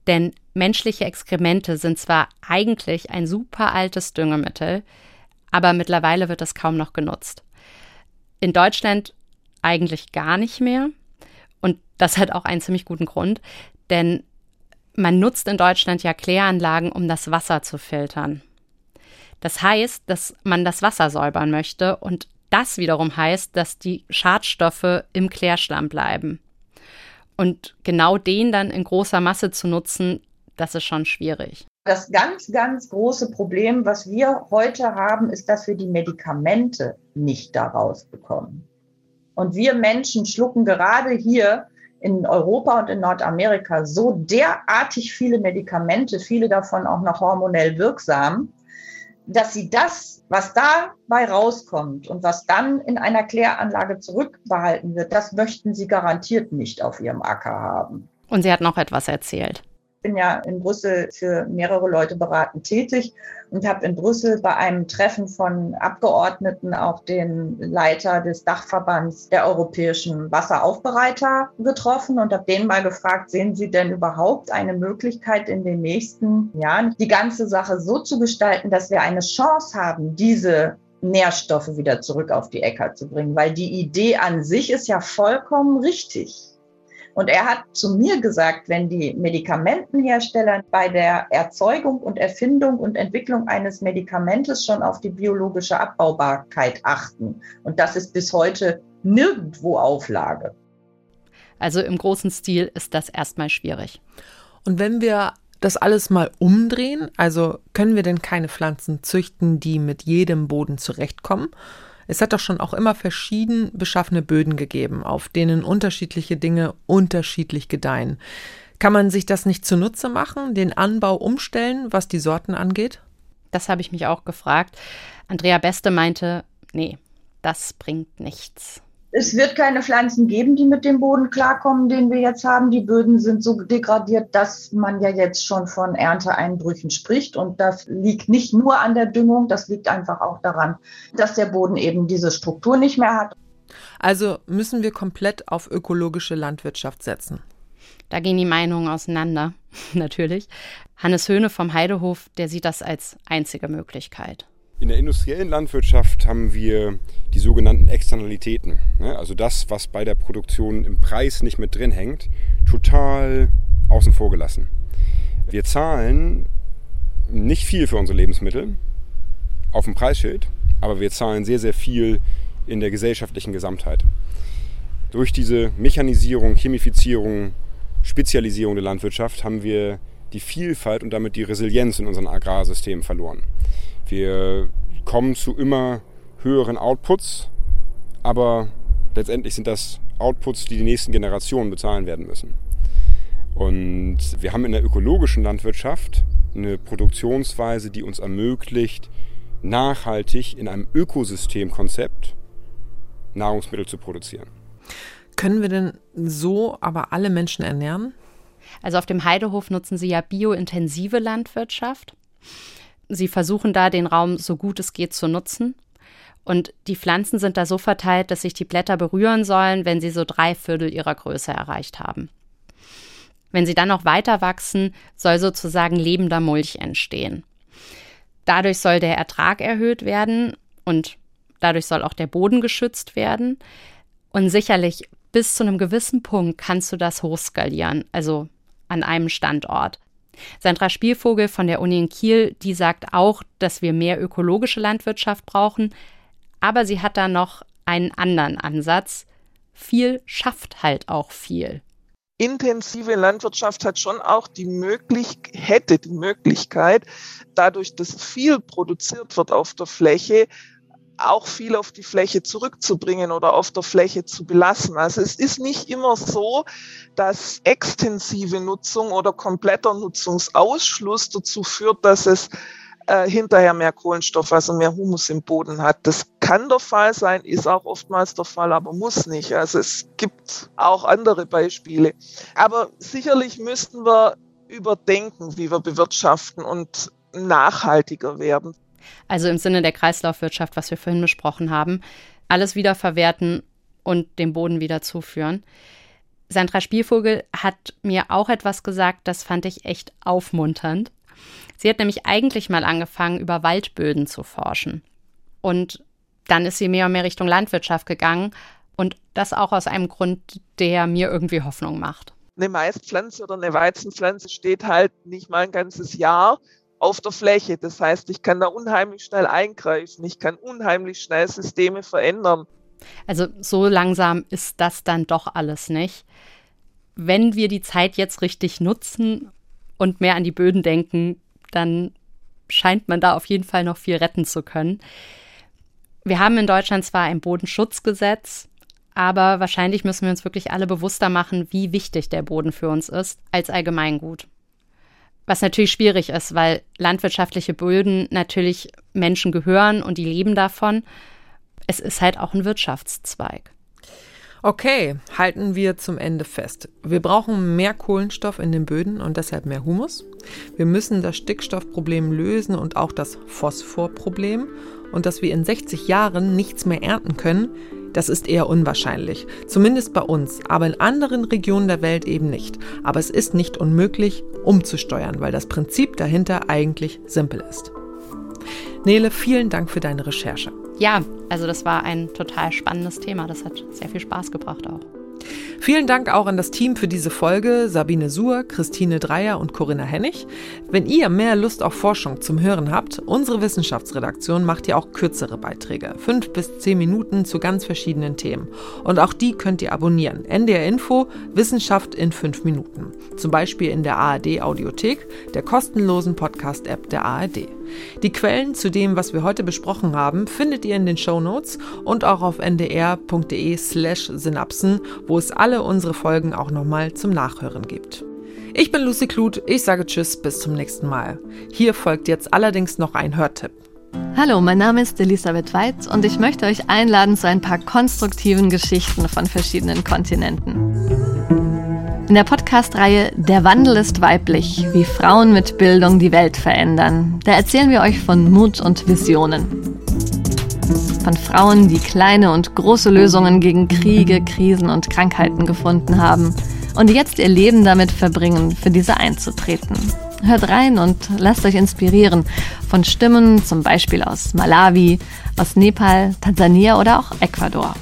Denn menschliche Exkremente sind zwar eigentlich ein super altes Düngemittel, aber mittlerweile wird das kaum noch genutzt. In Deutschland eigentlich gar nicht mehr. Und das hat auch einen ziemlich guten Grund, denn man nutzt in Deutschland ja Kläranlagen, um das Wasser zu filtern. Das heißt, dass man das Wasser säubern möchte und das wiederum heißt, dass die Schadstoffe im Klärschlamm bleiben. Und genau den dann in großer Masse zu nutzen, das ist schon schwierig. Das ganz, ganz große Problem, was wir heute haben, ist, dass wir die Medikamente nicht daraus bekommen. Und wir Menschen schlucken gerade hier in Europa und in Nordamerika so derartig viele Medikamente, viele davon auch noch hormonell wirksam, dass sie das, was dabei rauskommt und was dann in einer Kläranlage zurückbehalten wird, das möchten sie garantiert nicht auf ihrem Acker haben. Und sie hat noch etwas erzählt bin ja in Brüssel für mehrere Leute beratend tätig und habe in Brüssel bei einem Treffen von Abgeordneten auch den Leiter des Dachverbands der europäischen Wasseraufbereiter getroffen und habe den mal gefragt, sehen Sie denn überhaupt eine Möglichkeit in den nächsten Jahren, die ganze Sache so zu gestalten, dass wir eine Chance haben, diese Nährstoffe wieder zurück auf die Äcker zu bringen, weil die Idee an sich ist ja vollkommen richtig. Und er hat zu mir gesagt, wenn die Medikamentenhersteller bei der Erzeugung und Erfindung und Entwicklung eines Medikamentes schon auf die biologische Abbaubarkeit achten. Und das ist bis heute nirgendwo Auflage. Also im großen Stil ist das erstmal schwierig. Und wenn wir das alles mal umdrehen, also können wir denn keine Pflanzen züchten, die mit jedem Boden zurechtkommen? Es hat doch schon auch immer verschieden beschaffene Böden gegeben, auf denen unterschiedliche Dinge unterschiedlich gedeihen. Kann man sich das nicht zunutze machen, den Anbau umstellen, was die Sorten angeht? Das habe ich mich auch gefragt. Andrea Beste meinte, nee, das bringt nichts es wird keine Pflanzen geben, die mit dem Boden klarkommen, den wir jetzt haben. Die Böden sind so degradiert, dass man ja jetzt schon von Ernteeinbrüchen spricht. Und das liegt nicht nur an der Düngung, das liegt einfach auch daran, dass der Boden eben diese Struktur nicht mehr hat. Also müssen wir komplett auf ökologische Landwirtschaft setzen. Da gehen die Meinungen auseinander, natürlich. Hannes Höhne vom Heidehof, der sieht das als einzige Möglichkeit. In der industriellen Landwirtschaft haben wir die sogenannten Externalitäten. Ne? Also das, was bei der Produktion im Preis nicht mit drin hängt, total außen vor gelassen. Wir zahlen nicht viel für unsere Lebensmittel auf dem Preisschild, aber wir zahlen sehr, sehr viel in der gesellschaftlichen Gesamtheit. Durch diese Mechanisierung, Chemifizierung, Spezialisierung der Landwirtschaft haben wir die Vielfalt und damit die Resilienz in unseren Agrarsystemen verloren. Wir kommen zu immer höheren Outputs, aber letztendlich sind das Outputs, die die nächsten Generationen bezahlen werden müssen. Und wir haben in der ökologischen Landwirtschaft eine Produktionsweise, die uns ermöglicht, nachhaltig in einem Ökosystemkonzept Nahrungsmittel zu produzieren. Können wir denn so aber alle Menschen ernähren? Also auf dem Heidehof nutzen sie ja biointensive Landwirtschaft. Sie versuchen da den Raum so gut es geht zu nutzen. Und die Pflanzen sind da so verteilt, dass sich die Blätter berühren sollen, wenn sie so drei Viertel ihrer Größe erreicht haben. Wenn sie dann noch weiter wachsen, soll sozusagen lebender Mulch entstehen. Dadurch soll der Ertrag erhöht werden und dadurch soll auch der Boden geschützt werden. Und sicherlich bis zu einem gewissen Punkt kannst du das hochskalieren, also an einem Standort. Sandra Spielvogel von der Uni in Kiel, die sagt auch, dass wir mehr ökologische Landwirtschaft brauchen, aber sie hat da noch einen anderen Ansatz. Viel schafft halt auch viel. Intensive Landwirtschaft hat schon auch die Möglichkeit, hätte die Möglichkeit, dadurch, dass viel produziert wird auf der Fläche, auch viel auf die Fläche zurückzubringen oder auf der Fläche zu belassen. Also es ist nicht immer so, dass extensive Nutzung oder kompletter Nutzungsausschluss dazu führt, dass es äh, hinterher mehr Kohlenstoff, also mehr Humus im Boden hat. Das kann der Fall sein, ist auch oftmals der Fall, aber muss nicht. Also es gibt auch andere Beispiele. Aber sicherlich müssten wir überdenken, wie wir bewirtschaften und nachhaltiger werden. Also im Sinne der Kreislaufwirtschaft, was wir vorhin besprochen haben, alles wieder verwerten und dem Boden wieder zuführen. Sandra Spielvogel hat mir auch etwas gesagt, das fand ich echt aufmunternd. Sie hat nämlich eigentlich mal angefangen, über Waldböden zu forschen. Und dann ist sie mehr und mehr Richtung Landwirtschaft gegangen. Und das auch aus einem Grund, der mir irgendwie Hoffnung macht. Eine Maispflanze oder eine Weizenpflanze steht halt nicht mal ein ganzes Jahr, auf der Fläche. Das heißt, ich kann da unheimlich schnell eingreifen. Ich kann unheimlich schnell Systeme verändern. Also so langsam ist das dann doch alles nicht. Wenn wir die Zeit jetzt richtig nutzen und mehr an die Böden denken, dann scheint man da auf jeden Fall noch viel retten zu können. Wir haben in Deutschland zwar ein Bodenschutzgesetz, aber wahrscheinlich müssen wir uns wirklich alle bewusster machen, wie wichtig der Boden für uns ist als Allgemeingut. Was natürlich schwierig ist, weil landwirtschaftliche Böden natürlich Menschen gehören und die leben davon. Es ist halt auch ein Wirtschaftszweig. Okay, halten wir zum Ende fest. Wir brauchen mehr Kohlenstoff in den Böden und deshalb mehr Humus. Wir müssen das Stickstoffproblem lösen und auch das Phosphorproblem. Und dass wir in 60 Jahren nichts mehr ernten können, das ist eher unwahrscheinlich. Zumindest bei uns, aber in anderen Regionen der Welt eben nicht. Aber es ist nicht unmöglich, umzusteuern, weil das Prinzip dahinter eigentlich simpel ist. Nele, vielen Dank für deine Recherche. Ja, also das war ein total spannendes Thema. Das hat sehr viel Spaß gebracht auch. Vielen Dank auch an das Team für diese Folge, Sabine Suhr, Christine Dreier und Corinna Hennig. Wenn ihr mehr Lust auf Forschung zum Hören habt, unsere Wissenschaftsredaktion macht ja auch kürzere Beiträge, fünf bis zehn Minuten zu ganz verschiedenen Themen. Und auch die könnt ihr abonnieren. NDR Info, Wissenschaft in fünf Minuten. Zum Beispiel in der ARD Audiothek, der kostenlosen Podcast-App der ARD. Die Quellen zu dem, was wir heute besprochen haben, findet ihr in den Show Notes und auch auf ndr.de slash synapsen, wo es alle unsere Folgen auch nochmal zum Nachhören gibt. Ich bin Lucy Kluth, ich sage Tschüss, bis zum nächsten Mal. Hier folgt jetzt allerdings noch ein Hörtipp. Hallo, mein Name ist Elisabeth Weitz und ich möchte euch einladen zu ein paar konstruktiven Geschichten von verschiedenen Kontinenten. In der Podcast-Reihe Der Wandel ist weiblich, wie Frauen mit Bildung die Welt verändern, da erzählen wir euch von Mut und Visionen. Von Frauen, die kleine und große Lösungen gegen Kriege, Krisen und Krankheiten gefunden haben und jetzt ihr Leben damit verbringen, für diese einzutreten. Hört rein und lasst euch inspirieren von Stimmen zum Beispiel aus Malawi, aus Nepal, Tansania oder auch Ecuador.